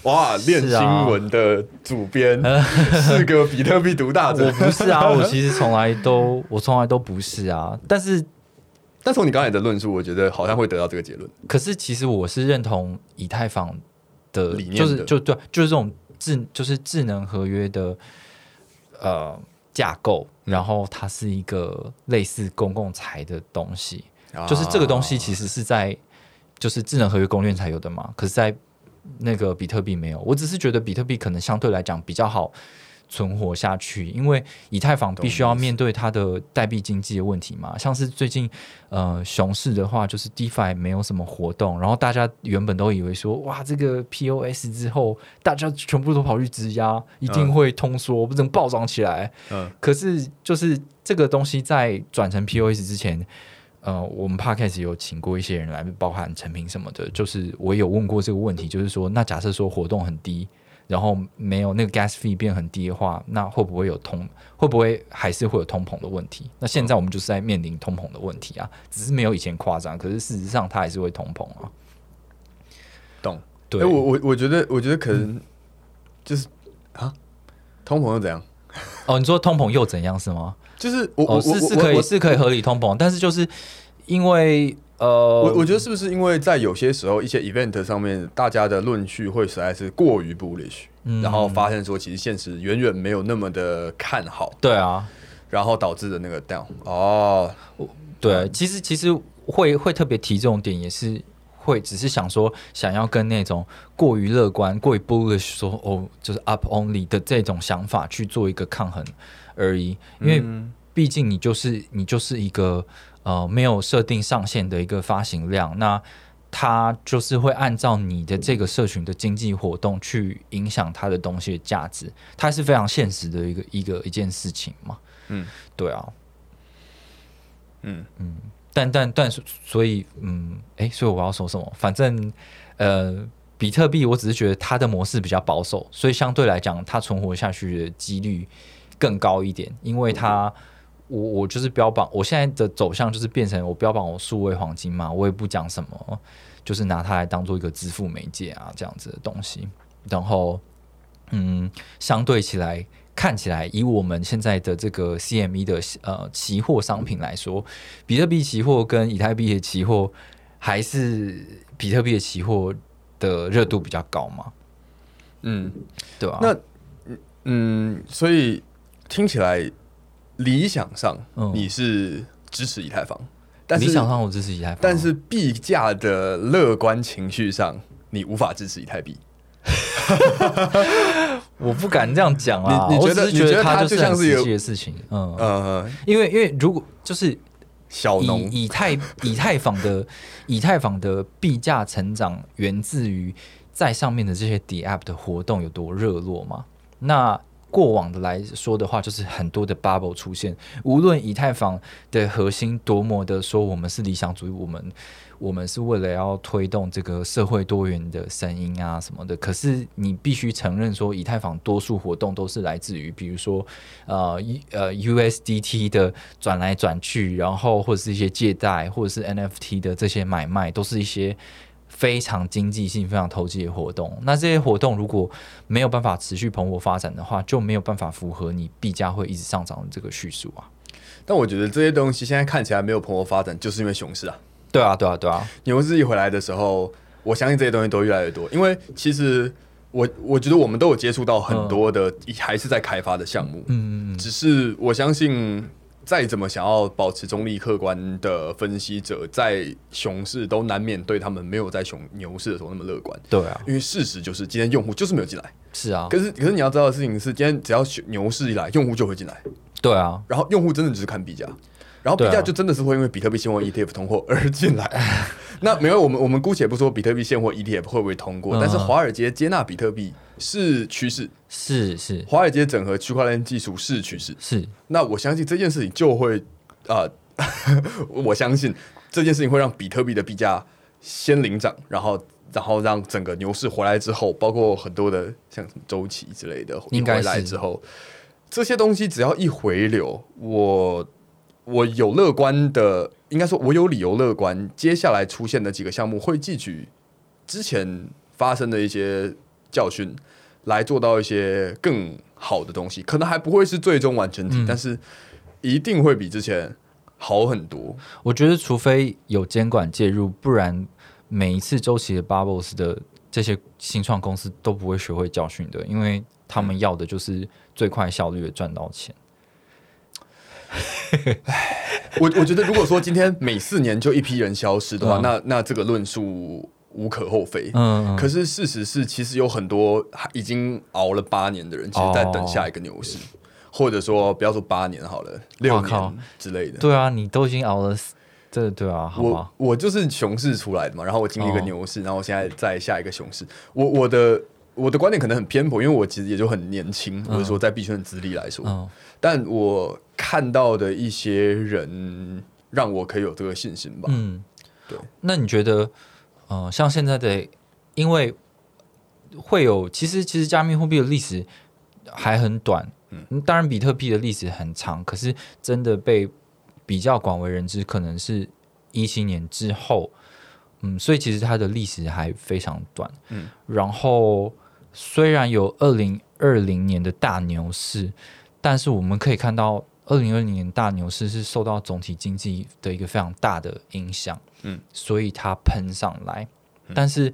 哇，练新闻的主编 是个比特币独大者。我，不是啊，我其实从来都我从来都不是啊，但是但从你刚才的论述，我觉得好像会得到这个结论。可是其实我是认同以太坊的理念的就是就对，就是这种智就是智能合约的呃架构，然后它是一个类似公共财的东西，就是这个东西其实是在就是智能合约公链才有的嘛，可是在那个比特币没有。我只是觉得比特币可能相对来讲比较好存活下去，因为以太坊必须要面对它的代币经济的问题嘛。像是最近呃熊市的话，就是 DeFi 没有什么活动，然后大家原本都以为说哇这个 POS 之后，大家全部都跑去质押，一定会通缩，不能暴涨起来。嗯可是就是这个东西在转成 POS 之前，呃，我们 Podcast 有请过一些人来，包含陈平什么的，就是我有问过这个问题，就是说，那假设说活动很低，然后没有那个 gas fee 变很低的话，那会不会有通？会不会还是会有通膨的问题？那现在我们就是在面临通膨的问题啊，只是没有以前夸张，可是事实上它还是会通膨啊。懂。对，哎、我我我觉得，我觉得可能就是、啊，通膨又怎样？哦，你说通膨又怎样是吗？就是哦，是我是可以是可以合理通膨，但是就是因为呃，我我觉得是不是因为在有些时候一些 event 上面，大家的论据会实在是过于 bullish，、嗯然后发现说其实现实远远没有那么的看好，对啊，然后导致的那个 down。哦，对，其实其实会会特别提这种点，也是会只是想说，想要跟那种过于乐观、过于 bullish 说哦，就是 up only 的这种想法去做一个抗衡而已。因为毕竟你就是你就是一个呃没有设定上限的一个发行量，那它就是会按照你的这个社群的经济活动去影响它的东西的价值，它是非常现实的一个一个一件事情嘛。嗯，对啊。嗯嗯，但但但是所以嗯，哎，所以我要说什么？反正呃，比特币我只是觉得它的模式比较保守，所以相对来讲，它存活下去的几率更高一点，因为它。我我就是标榜，我现在的走向就是变成我标榜我数位黄金嘛，我也不讲什么，就是拿它来当做一个支付媒介啊这样子的东西。然后，嗯，相对起来，看起来以我们现在的这个 CME 的呃期货商品来说，比特币期货跟以太币的期货还是比特币的期货的热度比较高嘛？嗯，对啊？那嗯，所以听起来。理想上，你是支持以太坊，但是理想上我支持以太坊，但是币价的乐观情绪上，你无法支持以太币。我不敢这样讲啊！你觉得？你觉得它就像是有的事情？嗯嗯，因为因为如果就是小农以太以太坊的 以太坊的币价成长源自于在上面的这些 D App 的活动有多热络嘛？那过往的来说的话，就是很多的 bubble 出现。无论以太坊的核心多么的说我们是理想主义，我们我们是为了要推动这个社会多元的声音啊什么的。可是你必须承认说，以太坊多数活动都是来自于，比如说呃呃 USDT 的转来转去，然后或者是一些借贷，或者是 NFT 的这些买卖，都是一些。非常经济性、非常投机的活动，那这些活动如果没有办法持续蓬勃发展的话，就没有办法符合你币价会一直上涨的这个叙述啊。但我觉得这些东西现在看起来没有蓬勃发展，就是因为熊市啊。对啊，对啊，对啊。牛市一回来的时候，我相信这些东西都越来越多。因为其实我我觉得我们都有接触到很多的还是在开发的项目，嗯嗯，只是我相信。再怎么想要保持中立客观的分析者，在熊市都难免对他们没有在熊牛市的时候那么乐观。对啊，因为事实就是今天用户就是没有进来。是啊，可是可是你要知道的事情是，今天只要牛市一来，用户就会进来。对啊，然后用户真的只是看币价，然后币价就真的是会因为比特币现货 ETF 通过而进来。那没有我们我们姑且不说比特币现货 ETF 会不会通过，但是华尔街接纳比特币。是趋势，是是，华尔街整合区块链技术是趋势，是。那我相信这件事情就会啊，我相信这件事情会让比特币的币价先领涨，然后然后让整个牛市回来之后，包括很多的像什么周期之类的，应该来之后，这些东西只要一回流，我我有乐观的，应该说我有理由乐观，接下来出现的几个项目会汲取之前发生的一些。教训来做到一些更好的东西，可能还不会是最终完成体，但是一定会比之前好很多。我觉得，除非有监管介入，不然每一次周期的 bubbles 的这些新创公司都不会学会教训的，因为他们要的就是最快效率的赚到钱。我我觉得，如果说今天每四年就一批人消失的话，那那这个论述。无可厚非，嗯，可是事实是，其实有很多已经熬了八年的人，其实在等下一个牛市，或者说不要说八年好了，六年之类的。对啊，你都已经熬了，这对啊，好我我就是熊市出来的嘛，然后我经历一个牛市，然后我现在在下一个熊市。我我的我的观点可能很偏颇，因为我其实也就很年轻，或者说在币圈的资历来说，但我看到的一些人让我可以有这个信心吧。嗯，对。那你觉得？嗯，像现在的，因为会有，其实其实加密货币的历史还很短，嗯，当然比特币的历史很长，可是真的被比较广为人知，可能是一七年之后，嗯，所以其实它的历史还非常短，嗯，然后虽然有二零二零年的大牛市，但是我们可以看到。二零二零年大牛市是受到总体经济的一个非常大的影响，嗯，所以它喷上来，但是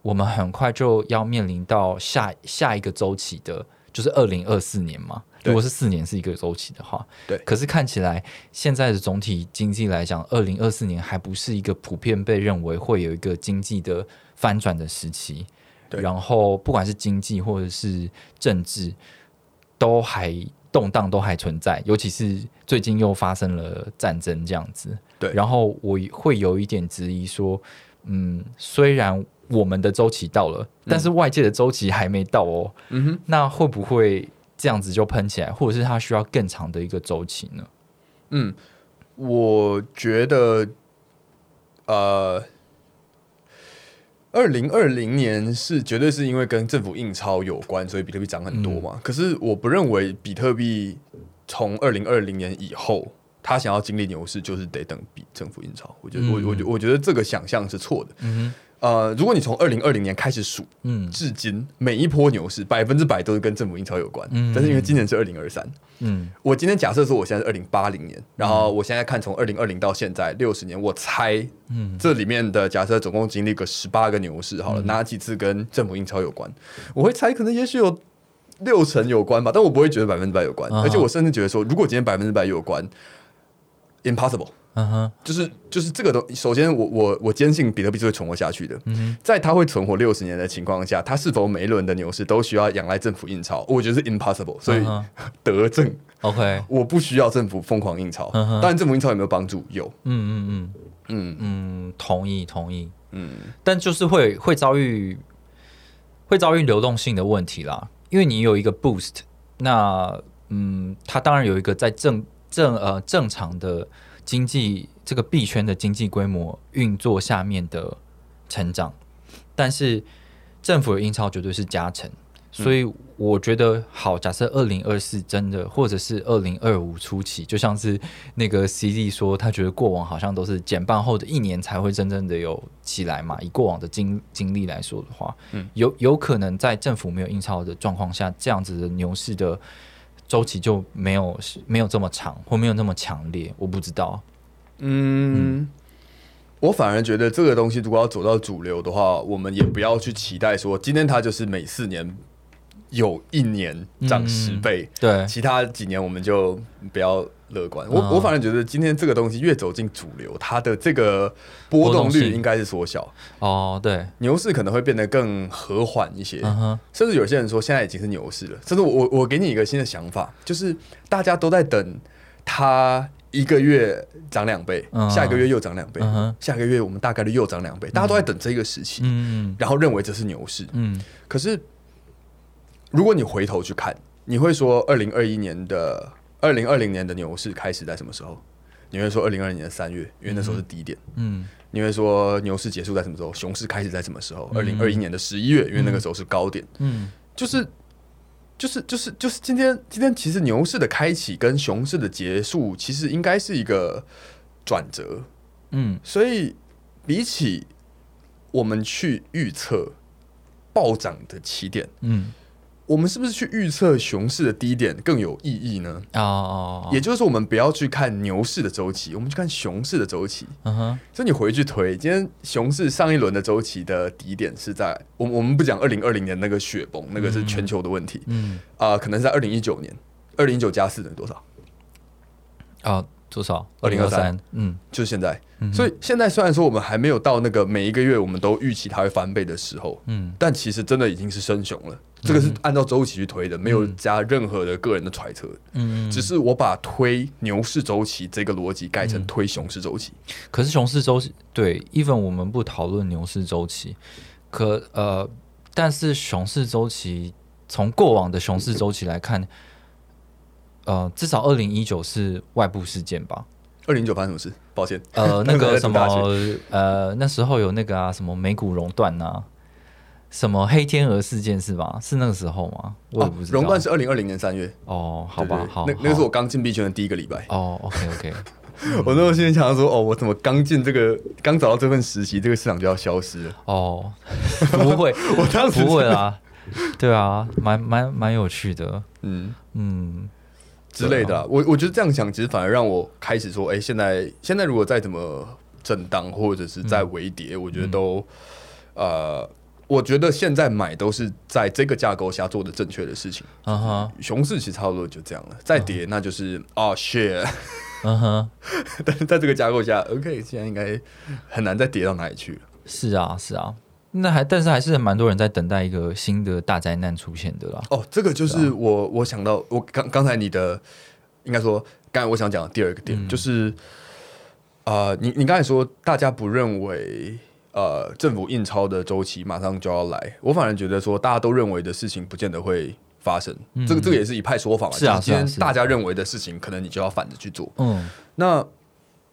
我们很快就要面临到下下一个周期的，就是二零二四年嘛。如果是四年是一个周期的话，对。可是看起来现在的总体经济来讲，二零二四年还不是一个普遍被认为会有一个经济的翻转的时期。对。然后不管是经济或者是政治，都还。动荡都还存在，尤其是最近又发生了战争这样子。对，然后我会有一点质疑说，嗯，虽然我们的周期到了，但是外界的周期还没到哦。嗯哼，那会不会这样子就喷起来，或者是它需要更长的一个周期呢？嗯，我觉得，呃，二零二零年是绝对是因为跟政府印钞有关，所以比特币涨很多嘛。可是我不认为比特币从二零二零年以后，它想要经历牛市，就是得等比政府印钞。我觉得，我我觉我觉得这个想象是错的。嗯呃，如果你从二零二零年开始数，嗯至今每一波牛市百分之百都是跟政府印钞有关。嗯但是因为今年是二零二三，嗯我今天假设说我现在是二零八零年，然后我现在看从二零二零到现在六十年，我猜嗯这里面的假设总共经历个十八个牛市，好了，哪几次跟政府印钞有关？我会猜可能也许有六成有关吧，但我不会觉得百分之百有关，啊而且我甚至觉得说，如果今天百分之百有关，impossible。嗯哼。就是就是这个东，首先我我我坚信比特币是会存活下去的，嗯在它会存活六十年的情况下，它是否每一轮的牛市都需要仰赖政府印钞？我觉得是 impossible，所以 得正，OK，我不需要政府疯狂印钞。嗯哼。当然，政府印钞有没有帮助？有，嗯嗯嗯。嗯。嗯，同意同意，嗯。但就是会会遭遇会遭遇流动性的问题啦，因为你有一个 boost，那嗯，它当然有一个在正正呃正常的经济这个币圈的经济规模运作下面的成长，但是政府的印钞绝对是加成，所以我觉得好，假设二零二四真的，或者是二零二五初期，就像是那个 CD 说，他觉得过往好像都是减半后的一年才会真正的有起来嘛。以过往的经经历来说的话，嗯有有可能在政府没有印钞的状况下，这样子的牛市的周期就没有没有这么长，或没有那么强烈，我不知道。嗯，我反而觉得这个东西如果要走到主流的话，我们也不要去期待说今天它就是每四年有一年涨十倍，对，其他几年我们就不要乐观。我、嗯我反而觉得今天这个东西越走进主流，它的这个波动率应该是缩小，哦，对，牛市可能会变得更和缓一些。嗯，甚至有些人说现在已经是牛市了。甚至我我我给你一个新的想法，就是大家都在等它一个月涨两倍，嗯下一个月又涨两倍，下个月我们大概率又涨两倍，大家都在等这个时期，嗯然后认为这是牛市。嗯可是如果你回头去看，你会说二零二一年的二零二零年的牛市开始在什么时候？你会说二零二零年的三月，因为那时候是低点。嗯你会说牛市结束在什么时候？熊市开始在什么时候？二零二一年的十一月，因为那个时候是高点。嗯就是就是就是就是今天今天其实牛市的开启跟熊市的结束，其实应该是一个转折。嗯所以比起我们去预测暴涨的起点，嗯，我们是不是去预测熊市的低点更有意义呢？哦哦，也就是说，我们不要去看牛市的周期，我们去看熊市的周期。嗯哼，所以你回去推，今天熊市上一轮的周期的低点是在我我们不讲二零二零年那个雪崩，那个是全球的问题嗯啊、可能是在二零一九年，二零一九加四等于多少？哦，多少？二零二三嗯就是现在。嗯所以现在虽然说我们还没有到那个每一个月我们都预期它会翻倍的时候，嗯但其实真的已经是升熊了。这个是按照周期去推的，没有加任何的个人的揣测，嗯，只是我把推牛市周期这个逻辑改成推熊市周期。可是熊市周期对，even 我们不讨论牛市周期，可呃，但是熊市周期从过往的熊市周期来看，呃，至少二零一九是外部事件吧？二零一九发生什么事？抱歉，呃，那个什么呃，那时候有那个啊，什么美股熔断啊、什么黑天鹅事件是吧？是那个时候吗？我不知道。熔断是二零二零年三月，哦，好吧好，那那个是我刚进币圈的第一个礼拜。哦，OK OK，我那时候心里想说，哦，我怎么刚进这个，刚找到这份实习，这个市场就要消失了？哦，不会，我当时不会啦，对啊，蛮蛮蛮有趣的，嗯嗯之类的啊、我我觉得这样想，其实反而让我开始说，哎、现在现在如果再怎么震荡，或者是再微跌，我觉得都、呃，我觉得现在买都是在这个架构下做的正确的事情。嗯哼，熊市其实差不多就这样了，再跌那就是哦 shit，嗯哼，但是在这个架构下，OK，现在应该很难再跌到哪里去了。是啊是啊，那还但是还是蛮多人在等待一个新的大灾难出现的啦。哦，这个就是我我想到我刚刚才你的应该说，刚才我想讲的第二个点、就是，呃，你你刚才说大家不认为呃政府印钞的周期马上就要来，我反而觉得说大家都认为的事情不见得会发生，这个这个也是一派说法嘛，是啊今天是啊是啊。大家认为的事情，可能你就要反着去做。嗯。那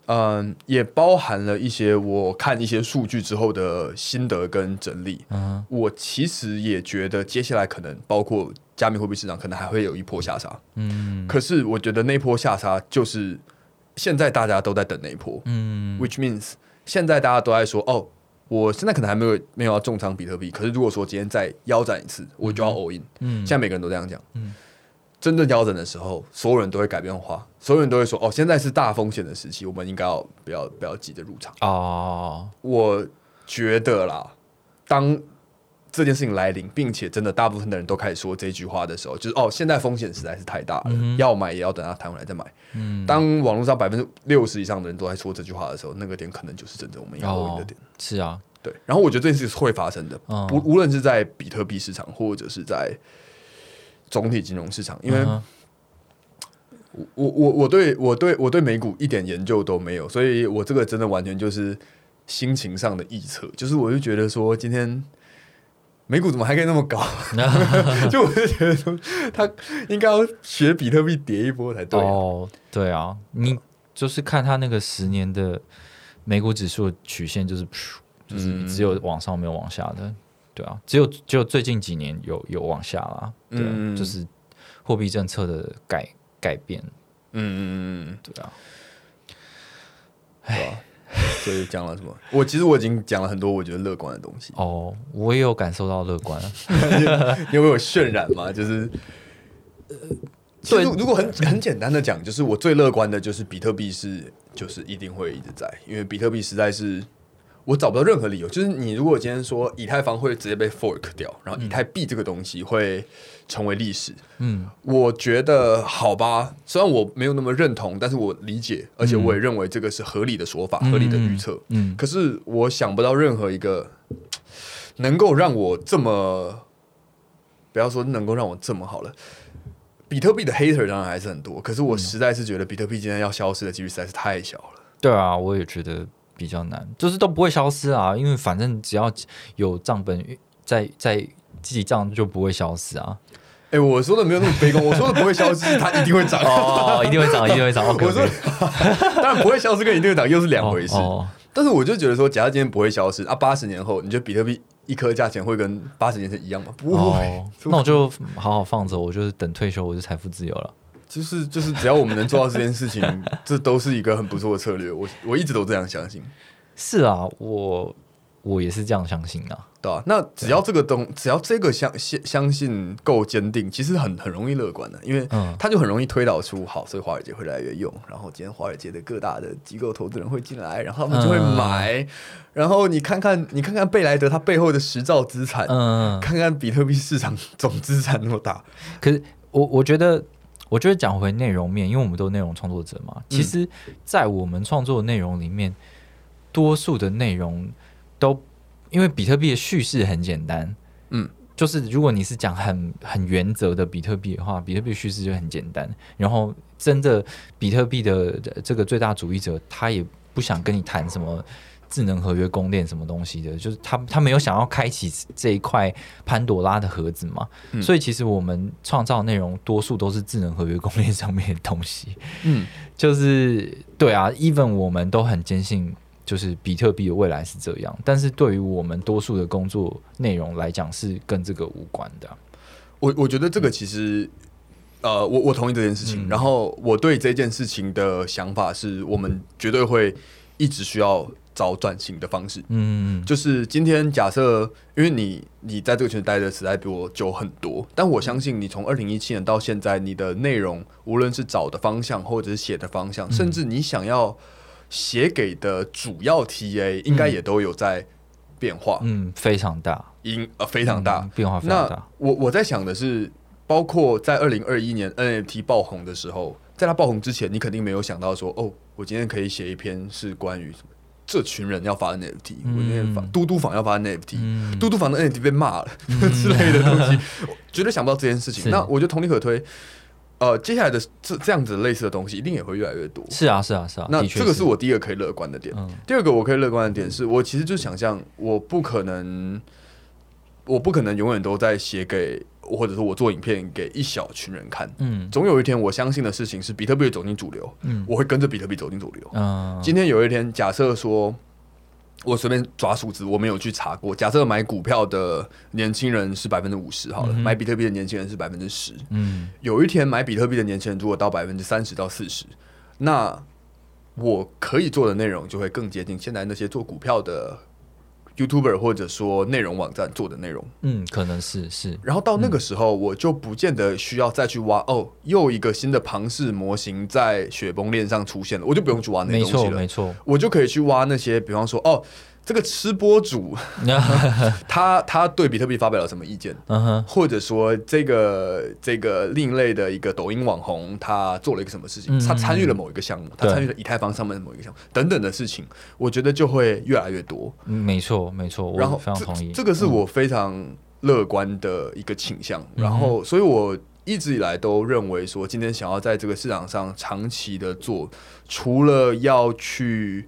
嗯，也包含了一些我看一些数据之后的心得跟整理。嗯我其实也觉得接下来可能包括加密货币市场可能还会有一波下杀。嗯可是我觉得那波下杀就是现在大家都在等那一波。嗯 which means 现在大家都在说哦，我现在可能还没有没有要重仓比特币，可是如果说今天再腰斩一次，我就要 all in。嗯现在每个人都这样讲。嗯真正调整的时候，所有人都会改变话，所有人都会说哦，现在是大风险的时期，我们应该要不要不要急着入场？哦，我觉得啦，当这件事情来临，并且真的大部分的人都开始说这句话的时候，就是哦，现在风险实在是太大了，嗯要买也要等它弹回来再买。嗯当网络上百分之六十以上的人都在说这句话的时候，那个点可能就是真正我们要的点。是啊，对，然后我觉得这件事是会发生的，嗯不无论是在比特币市场，或者是在总体金融市场，因为我我我我对我对我对美股一点研究都没有，所以我这个真的完全就是心情上的臆测，就是我就觉得说今天美股怎么还可以那么高，就我就觉得说他应该要学比特币跌一波才对啊、哦，对啊，你就是看它那个十年的美股指数曲线，就是就是嗯。只有往上没有往下的，对啊，只有只有最近几年有有往下啦，对啊，嗯就是货币政策的改改变，嗯嗯嗯嗯，对啊，对啊？所以讲了什么？我其实我已经讲了很多我觉得乐观的东西。哦，我也有感受到乐观 因为有有渲染嘛？就是，呃，对，如果很很简单的讲，就是我最乐观的就是比特币是就是一定会一直在，因为比特币实在是我找不到任何理由。就是你如果今天说以太坊会直接被 fork 掉，然后以太币这个东西会成为历史，嗯我觉得好吧，虽然我没有那么认同，但是我理解，而且我也认为这个是合理的说法，合理的预测。嗯可是我想不到任何一个能够让我这么，不要说能够让我这么好了。比特币的 hater 当然还是很多，可是我实在是觉得比特币今天要消失的几率实在是太小了。对啊，我也觉得比较难，就是都不会消失啊，因为反正只要有账本在在记账就不会消失啊。哎、我说的没有那么悲观，我说的不会消失，它一定会涨。哦，一定会涨，一定会涨。我说，当然不会消失跟一定会涨又是两回事。哦，但是我就觉得说，假如今天不会消失啊，八十年后，你觉得比特币一颗价钱会跟八十年前一样吗？不会，哦，那我就好好放着，我就是等退休，我就财富自由了。就是就是只要我们能做到这件事情，这都是一个很不错的策略。我我一直都这样相信，是啊，我我也是这样相信的。对啊、那只要这个东，只要这个相相相信够坚定，其实很很容易乐观的，因为嗯。它就很容易推导出好，所以华尔街会越来越用，然后今天华尔街的各大的机构投资人会进来，然后他们就会嗯。买，然后你看看你看看贝莱德他背后的十兆资产，嗯，看看比特币市场总资产那么大，可是我我觉得，我觉得讲回内容面，因为我们都是内容创作者嘛，其实，在我们创作的内容里面，多数的内容都因为比特币的叙事很简单，嗯，就是如果你是讲很很原则的比特币的话，比特币叙事就很简单，然后真的比特币的这个最大主义者，他也不想跟你谈什么。智能合约供电什么东西的，就是他他没有想要开启这一块潘朵拉的盒子嘛，嗯。所以其实我们创造内容多数都是智能合约供电上面的东西，嗯，就是对啊，even 我们都很坚信，就是比特币的未来是这样，但是对于我们多数的工作内容来讲，是跟这个无关的。啊、我我觉得这个其实，呃，我我同意这件事情。嗯。然后我对这件事情的想法是，我们绝对会一直需要找转型的方式。嗯，就是今天假设，因为你你在这个圈子待的实在比我久很多，但我相信你从二零一七年到现在，你的内容无论是找的方向，或者是写的方向，甚至你想要写给的主要 TA，应该也都有在变化，嗯，非常大，因呃非常大。嗯。变化非常那大，我我在想的是，包括在二零二一年 NFT 爆红的时候，在它爆红之前，你肯定没有想到说，哦，我今天可以写一篇是关于什么这群人要发 NFT，、我那天发嗯嘟嘟房要发 NFT，、嗯嘟嘟房的 NFT 被骂了、之类的东西，我绝对想不到这件事情。那我觉得同理可推。呃，接下来的这这样子类似的东西，一定也会越来越多。是啊，是啊，是啊，那这个是我第一个可以乐观的点。嗯第二个我可以乐观的点是我其实就想象，我不可能，我不可能永远都在写给或者说我做影片给一小群人看，嗯总有一天我相信的事情是比特币走进主流，嗯我会跟着比特币走进主流。嗯，今天有一天，假设说，我随便抓数字，我没有去查过。假设买股票的年轻人是百分之五十好了，嗯买比特币的年轻人是百分之十。嗯有一天买比特币的年轻人如果到百分之三十到四十，那我可以做的内容就会更接近现在那些做股票的 YouTuber 或者说内容网站做的内容。嗯，可能是是，然后到那个时候，我就不见得需要再去挖哦，又一个新的庞氏模型在雪崩链上出现了，我就不用去挖那些东西了。没错，我就可以去挖那些，比方说，哦，这个吃播主 他他对比特币发表了什么意见，或者说这个这个另类的一个抖音网红他做了一个什么事情，嗯他参与了某一个项目，他参与了以太坊上面的某一个项目等等的事情，我觉得就会越来越多。嗯没错没错，然后非常同意。这，这个是嗯。我非常乐观的一个倾向。嗯然后，所以我一直以来都认为说，今天想要在这个市场上长期的做，除了要去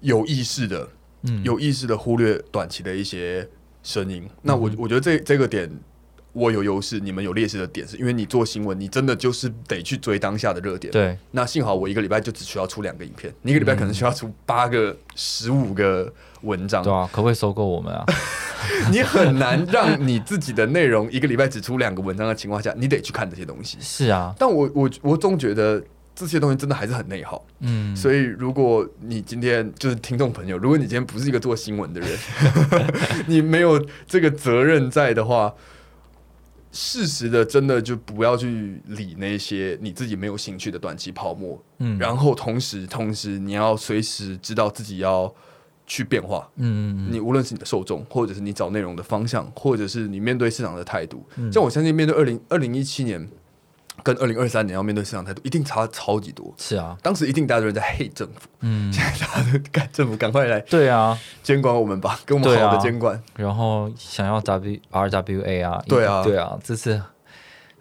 有意识的、嗯有意识的忽略短期的一些声音，那我嗯我觉得这这个点。我有优势，你们有劣势的点，是因为你做新闻，你真的就是得去追当下的热点。对那幸好我一个礼拜就只需要出两个影片，你一个礼拜可能需要出八个、十五个文章。对啊，可不可以收购我们啊？你很难让你自己的内容一个礼拜只出两个文章的情况下，你得去看这些东西。是啊，但我我我总觉得这些东西真的还是很内耗。嗯，所以如果你今天就是听众朋友，如果你今天不是一个做新闻的人，你没有这个责任在的话。适时的，真的就不要去理那些你自己没有兴趣的短期泡沫，嗯，然后同时，同时你要随时知道自己要去变化，嗯嗯你无论是你的受众，或者是你找内容的方向，或者是你面对市场的态度，嗯。像我相信面对二零二零一七年跟二零二三年要面对市场态度，一定差超级多。是啊，当时一定大家都人在黑政府，嗯，现在大家都赶政府赶快来对啊，监管我们吧，给我们好的监管。然后想要 W R W A 啊，对啊。对啊，这次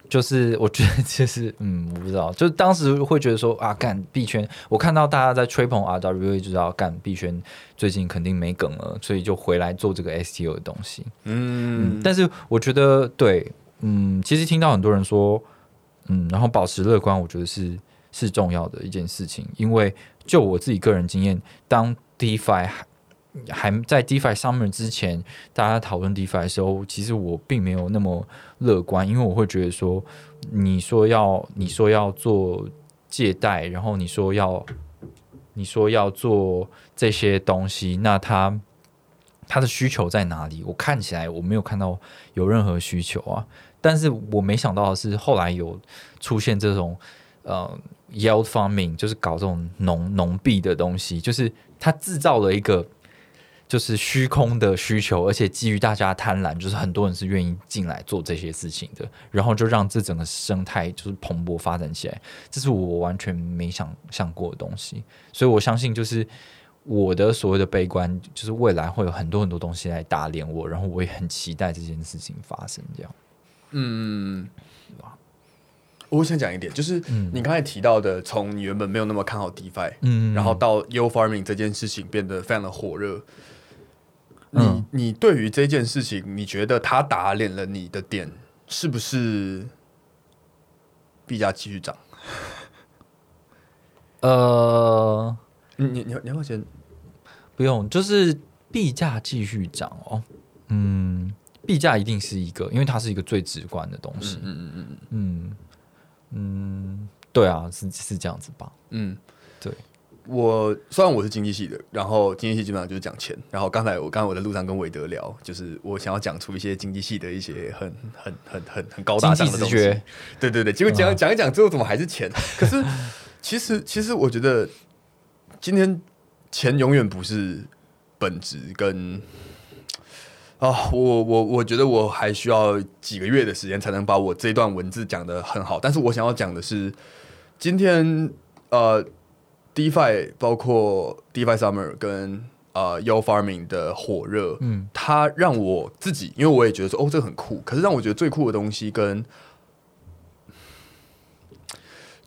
就是我觉得其实嗯，我不知道，就是当时会觉得说啊，干币圈，我看到大家在吹捧 R W A，就知道干币圈最近肯定没梗了，所以就回来做这个 S T O 的东西。嗯，嗯，但是我觉得对，嗯，其实听到很多人说，嗯，然后保持乐观，我觉得是是重要的一件事情，因为就我自己个人经验，当 DeFi 还在 DeFi 上面之前，大家讨论 DeFi 的时候，其实我并没有那么乐观，因为我会觉得说，你说要你说要做借贷，然后你说要你说要做这些东西，那它它的需求在哪里？我看起来我没有看到有任何需求啊，但是我没想到的是后来有出现这种呃 yield farming，就是搞这种农农币的东西，就是它制造了一个就是虚空的需求，而且基于大家贪婪，就是很多人是愿意进来做这些事情的，然后就让这整个生态就是蓬勃发展起来，这是我完全没想象过的东西，所以我相信就是。我的所谓的悲观，就是未来会有很多很多东西来打脸我，然后我也很期待这件事情发生。这样，嗯，我想讲一点，就是嗯你刚才提到的，从你原本没有那么看好 DeFi，嗯然后到 Yield Farming 这件事情变得非常的火热。你、嗯你对于这件事情，你觉得它打脸了你的点，是不是币价继续涨？呃，你你你要你要不要先？不用，就是币价继续涨哦。嗯，币价一定是一个，因为它是一个最直观的东西。嗯嗯嗯嗯嗯，对啊，是是这样子吧？嗯，对。我虽然我是经济系的，然后经济系基本上就是讲钱。然后刚才我刚才我在路上跟韦德聊，就是我想要讲出一些经济系的一些很很很很很高大上的东西。对对对，结果讲嗯讲一讲之后，怎么还是钱？可是 其实其实我觉得今天钱永远不是本质跟。啊，我我我觉得我还需要几个月的时间才能把我这段文字讲得很好，但是我想要讲的是，今天呃，DeFi 包括 DeFi Summer 跟呃 Yo Farming 的火热，嗯它让我自己，因为我也觉得说哦，这个很酷，可是让我觉得最酷的东西跟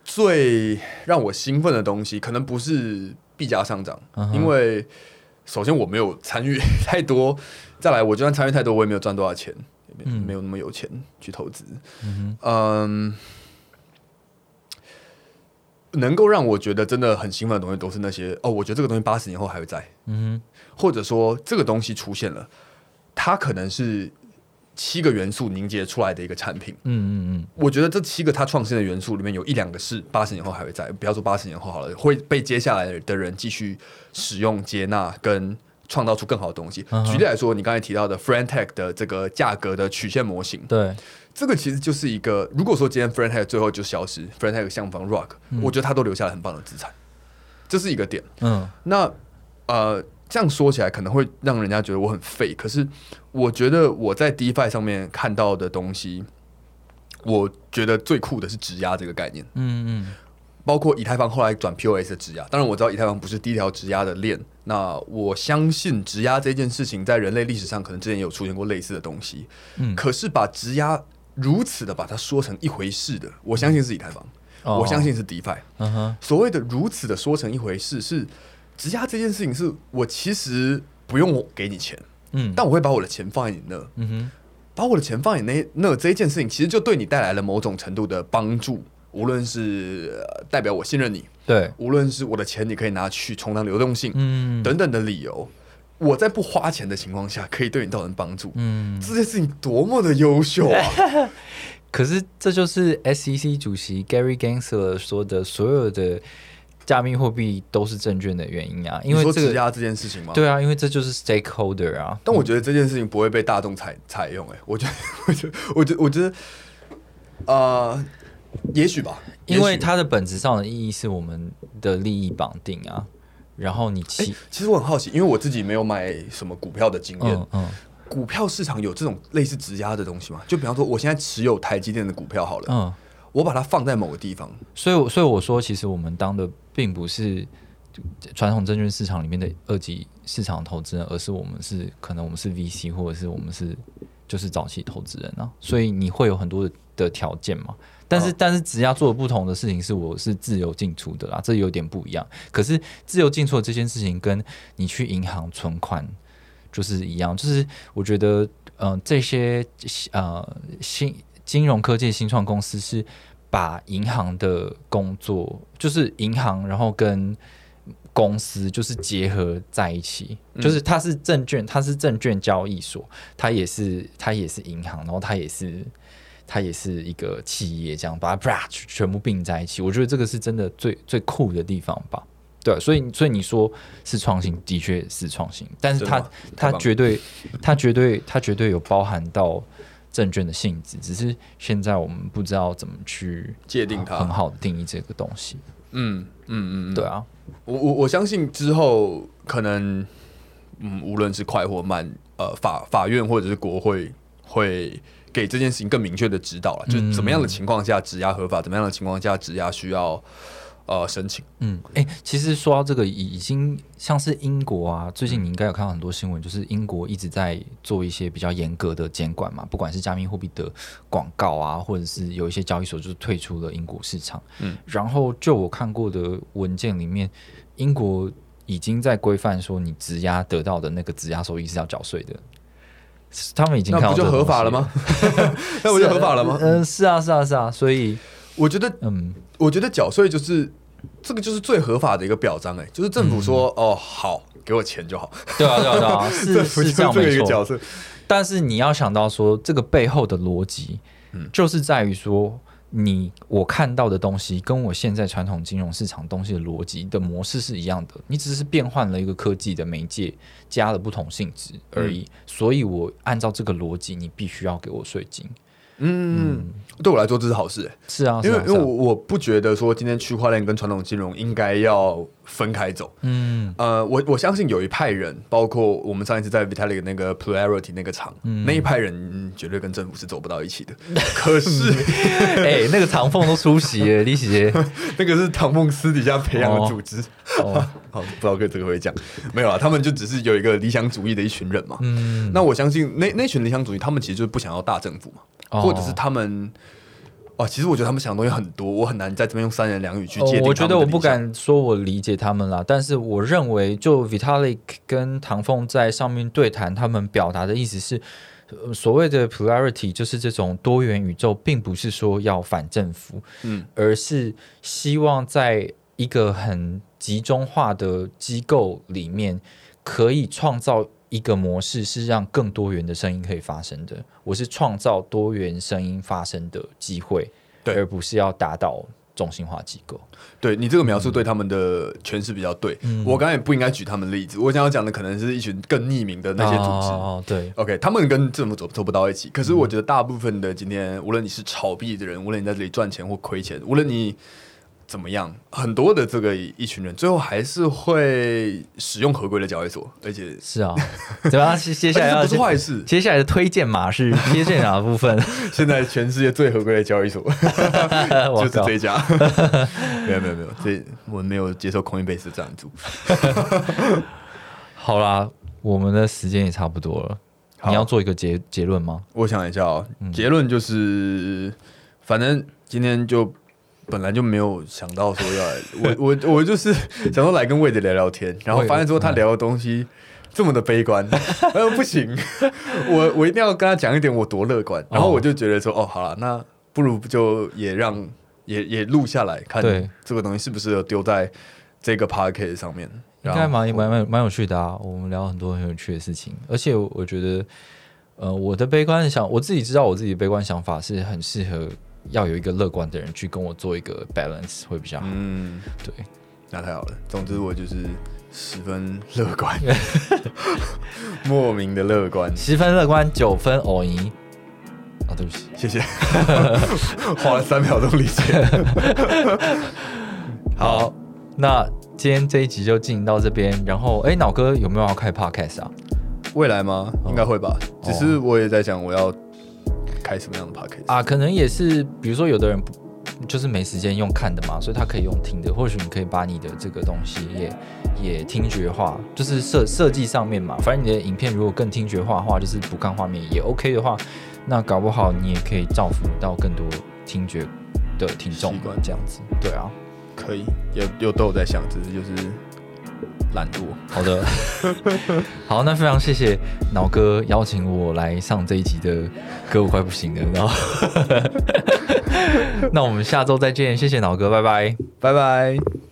最让我兴奋的东西，可能不是币价上涨，因为首先我没有参与 太多，再来我就算参与太多，我也没有赚多少钱。嗯没有那么有钱去投资。嗯嗯，能够让我觉得真的很兴奋的东西，都是那些哦，我觉得这个东西八十年后还会在，嗯或者说这个东西出现了，它可能是七个元素凝结出来的一个产品。嗯嗯嗯我觉得这七个它创新的元素里面有一两个是八十年后还会在，不要说八十年后好了，会被接下来的人继续使用、接纳跟创造出更好的东西。举例来说，你刚才提到的 FriendTech 的这个价格的曲线模型嗯，，对，这个其实就是一个，如果说今天 FriendTech 最后就消失，FriendTech 像方 Rock，、我觉得它都留下了很棒的资产，这是一个点。嗯那呃，这样说起来可能会让人家觉得我很废，可是我觉得我在 DeFi 上面看到的东西，我觉得最酷的是质押这个概念，嗯嗯包括以太坊后来转 POS 的质押。当然我知道以太坊不是第一条质押的链，那我相信质押这件事情在人类历史上可能之前也有出现过类似的东西，嗯可是把质押如此的把它说成一回事的，我相信是以太坊，哦我相信是 DeFi。嗯哼，所谓的如此的说成一回事，是质押这件事情，是我其实不用我给你钱，嗯，但我会把我的钱放在你那，嗯哼，把我的钱放在你那那这一件事情，其实就对你带来了某种程度的帮助，无论是、呃代表我信任你，对，无论是我的钱你可以拿去充当流动性、嗯。等等的理由，我在不花钱的情况下可以对你造成帮助，嗯，这件事情多么的优秀啊！可是这就是 SEC 主席 Gary Gensler 说的，所有的加密货币都是证券的原因啊，因为说这个质押这件事情吗？对啊，因为这就是 stakeholder 啊。但我觉得这件事情不会被大众采采用、欸，哎，我觉得，我觉得，我觉得，我觉得，呃，也许吧，因为它的本质上的意义是我们的利益绑定啊。然后你期，其实我很好奇，因为我自己没有买什么股票的经验，嗯嗯股票市场有这种类似质押的东西吗？就比方说，我现在持有台积电的股票好了，嗯，我把它放在某个地方，所以我所以我说，其实我们当的并不是传统证券市场里面的二级市场投资人，而是我们是可能我们是 VC 或者是我们是就是早期投资人啊，所以你会有很多的的条件嘛。但是，哦但是只要做的不同的事情是，我是自由进出的啦，这有点不一样。可是自由进出的这件事情，跟你去银行存款就是一样，就是我觉得，呃，这些呃新金融科技新创公司是把银行的工作，就是银行，然后跟公司就是结合在一起，嗯。就是它是证券，它是证券交易所，它也是它也是银行，然后它也是它也是一个企业，这样把它啪全部并在一起，我觉得这个是真的最最酷的地方吧。对，所以所以你说是创新，的确是创新，但是它它绝对它绝对它绝对有包含到证券的性质，只是现在我们不知道怎么去界定它。很好的定义这个东西。嗯嗯嗯，嗯。对，啊，我我我相信之后可能，嗯，无论是快或慢，呃，法法院或者是国会会给这件事情更明确的指导了，就是怎么样的情况下质押合法，怎么样的情况下质押需要呃申请。嗯，哎、其实说到这个，已已经像是英国啊，最近你应该有看到很多新闻，就是英国一直在做一些比较严格的监管嘛，不管是加密货币的广告啊，或者是有一些交易所就是退出了英国市场。嗯，然后就我看过的文件里面，英国已经在规范说，你质押得到的那个质押收益是要缴税的。他们已经看到 那不就合法了吗？那不就合法了吗？嗯、是啊，是啊，是啊，所以我觉得，嗯，我觉得缴税就是这个就是最合法的一个表彰，哎，就是政府说、哦好，给我钱就好，对啊，对啊，对啊，是是这样没错。但是你要想到说，这个背后的逻辑，嗯就是在于说，你我看到的东西跟我现在传统金融市场东西的逻辑的模式是一样的，你只是变换了一个科技的媒介，加了不同性质而已。所以我按照这个逻辑，你必须要给我税金。嗯，对我来说这是好事、哎。是啊，因为因为我我不觉得说今天区块链跟传统金融应该要分开走。嗯呃，我我相信有一派人，包括我们上一次在 Vitalik 那个 Polarity 那个场，嗯那一派人、嗯绝对跟政府是走不到一起的。可是 哎、那个长凤都出席了，李姐那个是唐凤私底下培养的组织。哦，好，不知道跟这个会讲没有啊？他们就只是有一个理想主义的一群人嘛。嗯，那我相信那那群理想主义，他们其实就是不想要大政府嘛，哦或者是他们。哦，其实我觉得他们想的东西很多，我很难在这边用三言两语去哦界定、我觉得我不。敢说我理解他们啦，但是我认为，就 Vitalik 跟唐凤在上面对谈，他们表达的意思是，呃所谓的 polarity 就是这种多元宇宙，并不是说要反政府，嗯，而是希望在一个很集中化的机构里面，可以创造一个模式，是让更多元的声音可以发生的。我是创造多元声音发生的机会，对而不是要打倒中心化机构。对你这个描述对他们的诠释比较对。嗯我刚才也不应该举他们例子，我想要讲的可能是一群更匿名的那些组织。哦，对，OK，他们跟政府走走不到一起。可是我觉得大部分的今天，无论你是炒币的人，无论你在这里赚钱或亏钱，无论你怎么样，很多的这个一群人，最后还是会使用合规的交易所，而且是啊，怎么样？接 接下来不是坏事。接下来的推荐码是贴荐哪部分？现在全世界最合规的交易所 就是这一家。没有没有没有，这我们没有接受 Coinbase 的赞助。好啦，我们的时间也差不多了。你要做一个结结论吗？我想一下哦，嗯结论就是，反正今天就本来就没有想到说要来，我我我就是想说来跟魏德聊聊天，然后发现说他聊的东西这么的悲观，呃不行，我我一定要跟他讲一点我多乐观，然后我就觉得说哦好了，那不如就也让也也录下来看这个东西是不是有丢在这个 p o c a s t 上面，应该蛮蛮蛮蛮有趣的啊。我们聊很多很有趣的事情，而且我我觉得，呃，我的悲观想，我自己知道我自己悲观想法是很适合要有一个乐观的人去跟我做一个 balance 会比较好。嗯。对，那太好了。总之，我就是十分乐观，莫名的乐观。十分乐观，九分偶赢。啊，对不起，谢谢，花了三秒钟理解。好，那今天这一集就进行到这边。然后，哎，脑哥有没有要开 podcast 啊？未来吗？应该会吧。只是我也在想，我要开什么样的 p o c a s t 啊，可能也是，比如说有的人不就是没时间用看的嘛，所以他可以用听的。或许你可以把你的这个东西也也听觉化，就是设设计上面嘛。反正你的影片如果更听觉化的话，就是不看画面也 OK 的话，那搞不好你也可以造福到更多听觉的听众习惯这样子。对啊，可以，有有都有在想，只是就是懒惰。好的，好，那非常谢谢脑哥邀请我来上这一集的歌，我快不行了。然后，那我们下周再见，谢谢脑哥，拜拜。拜拜。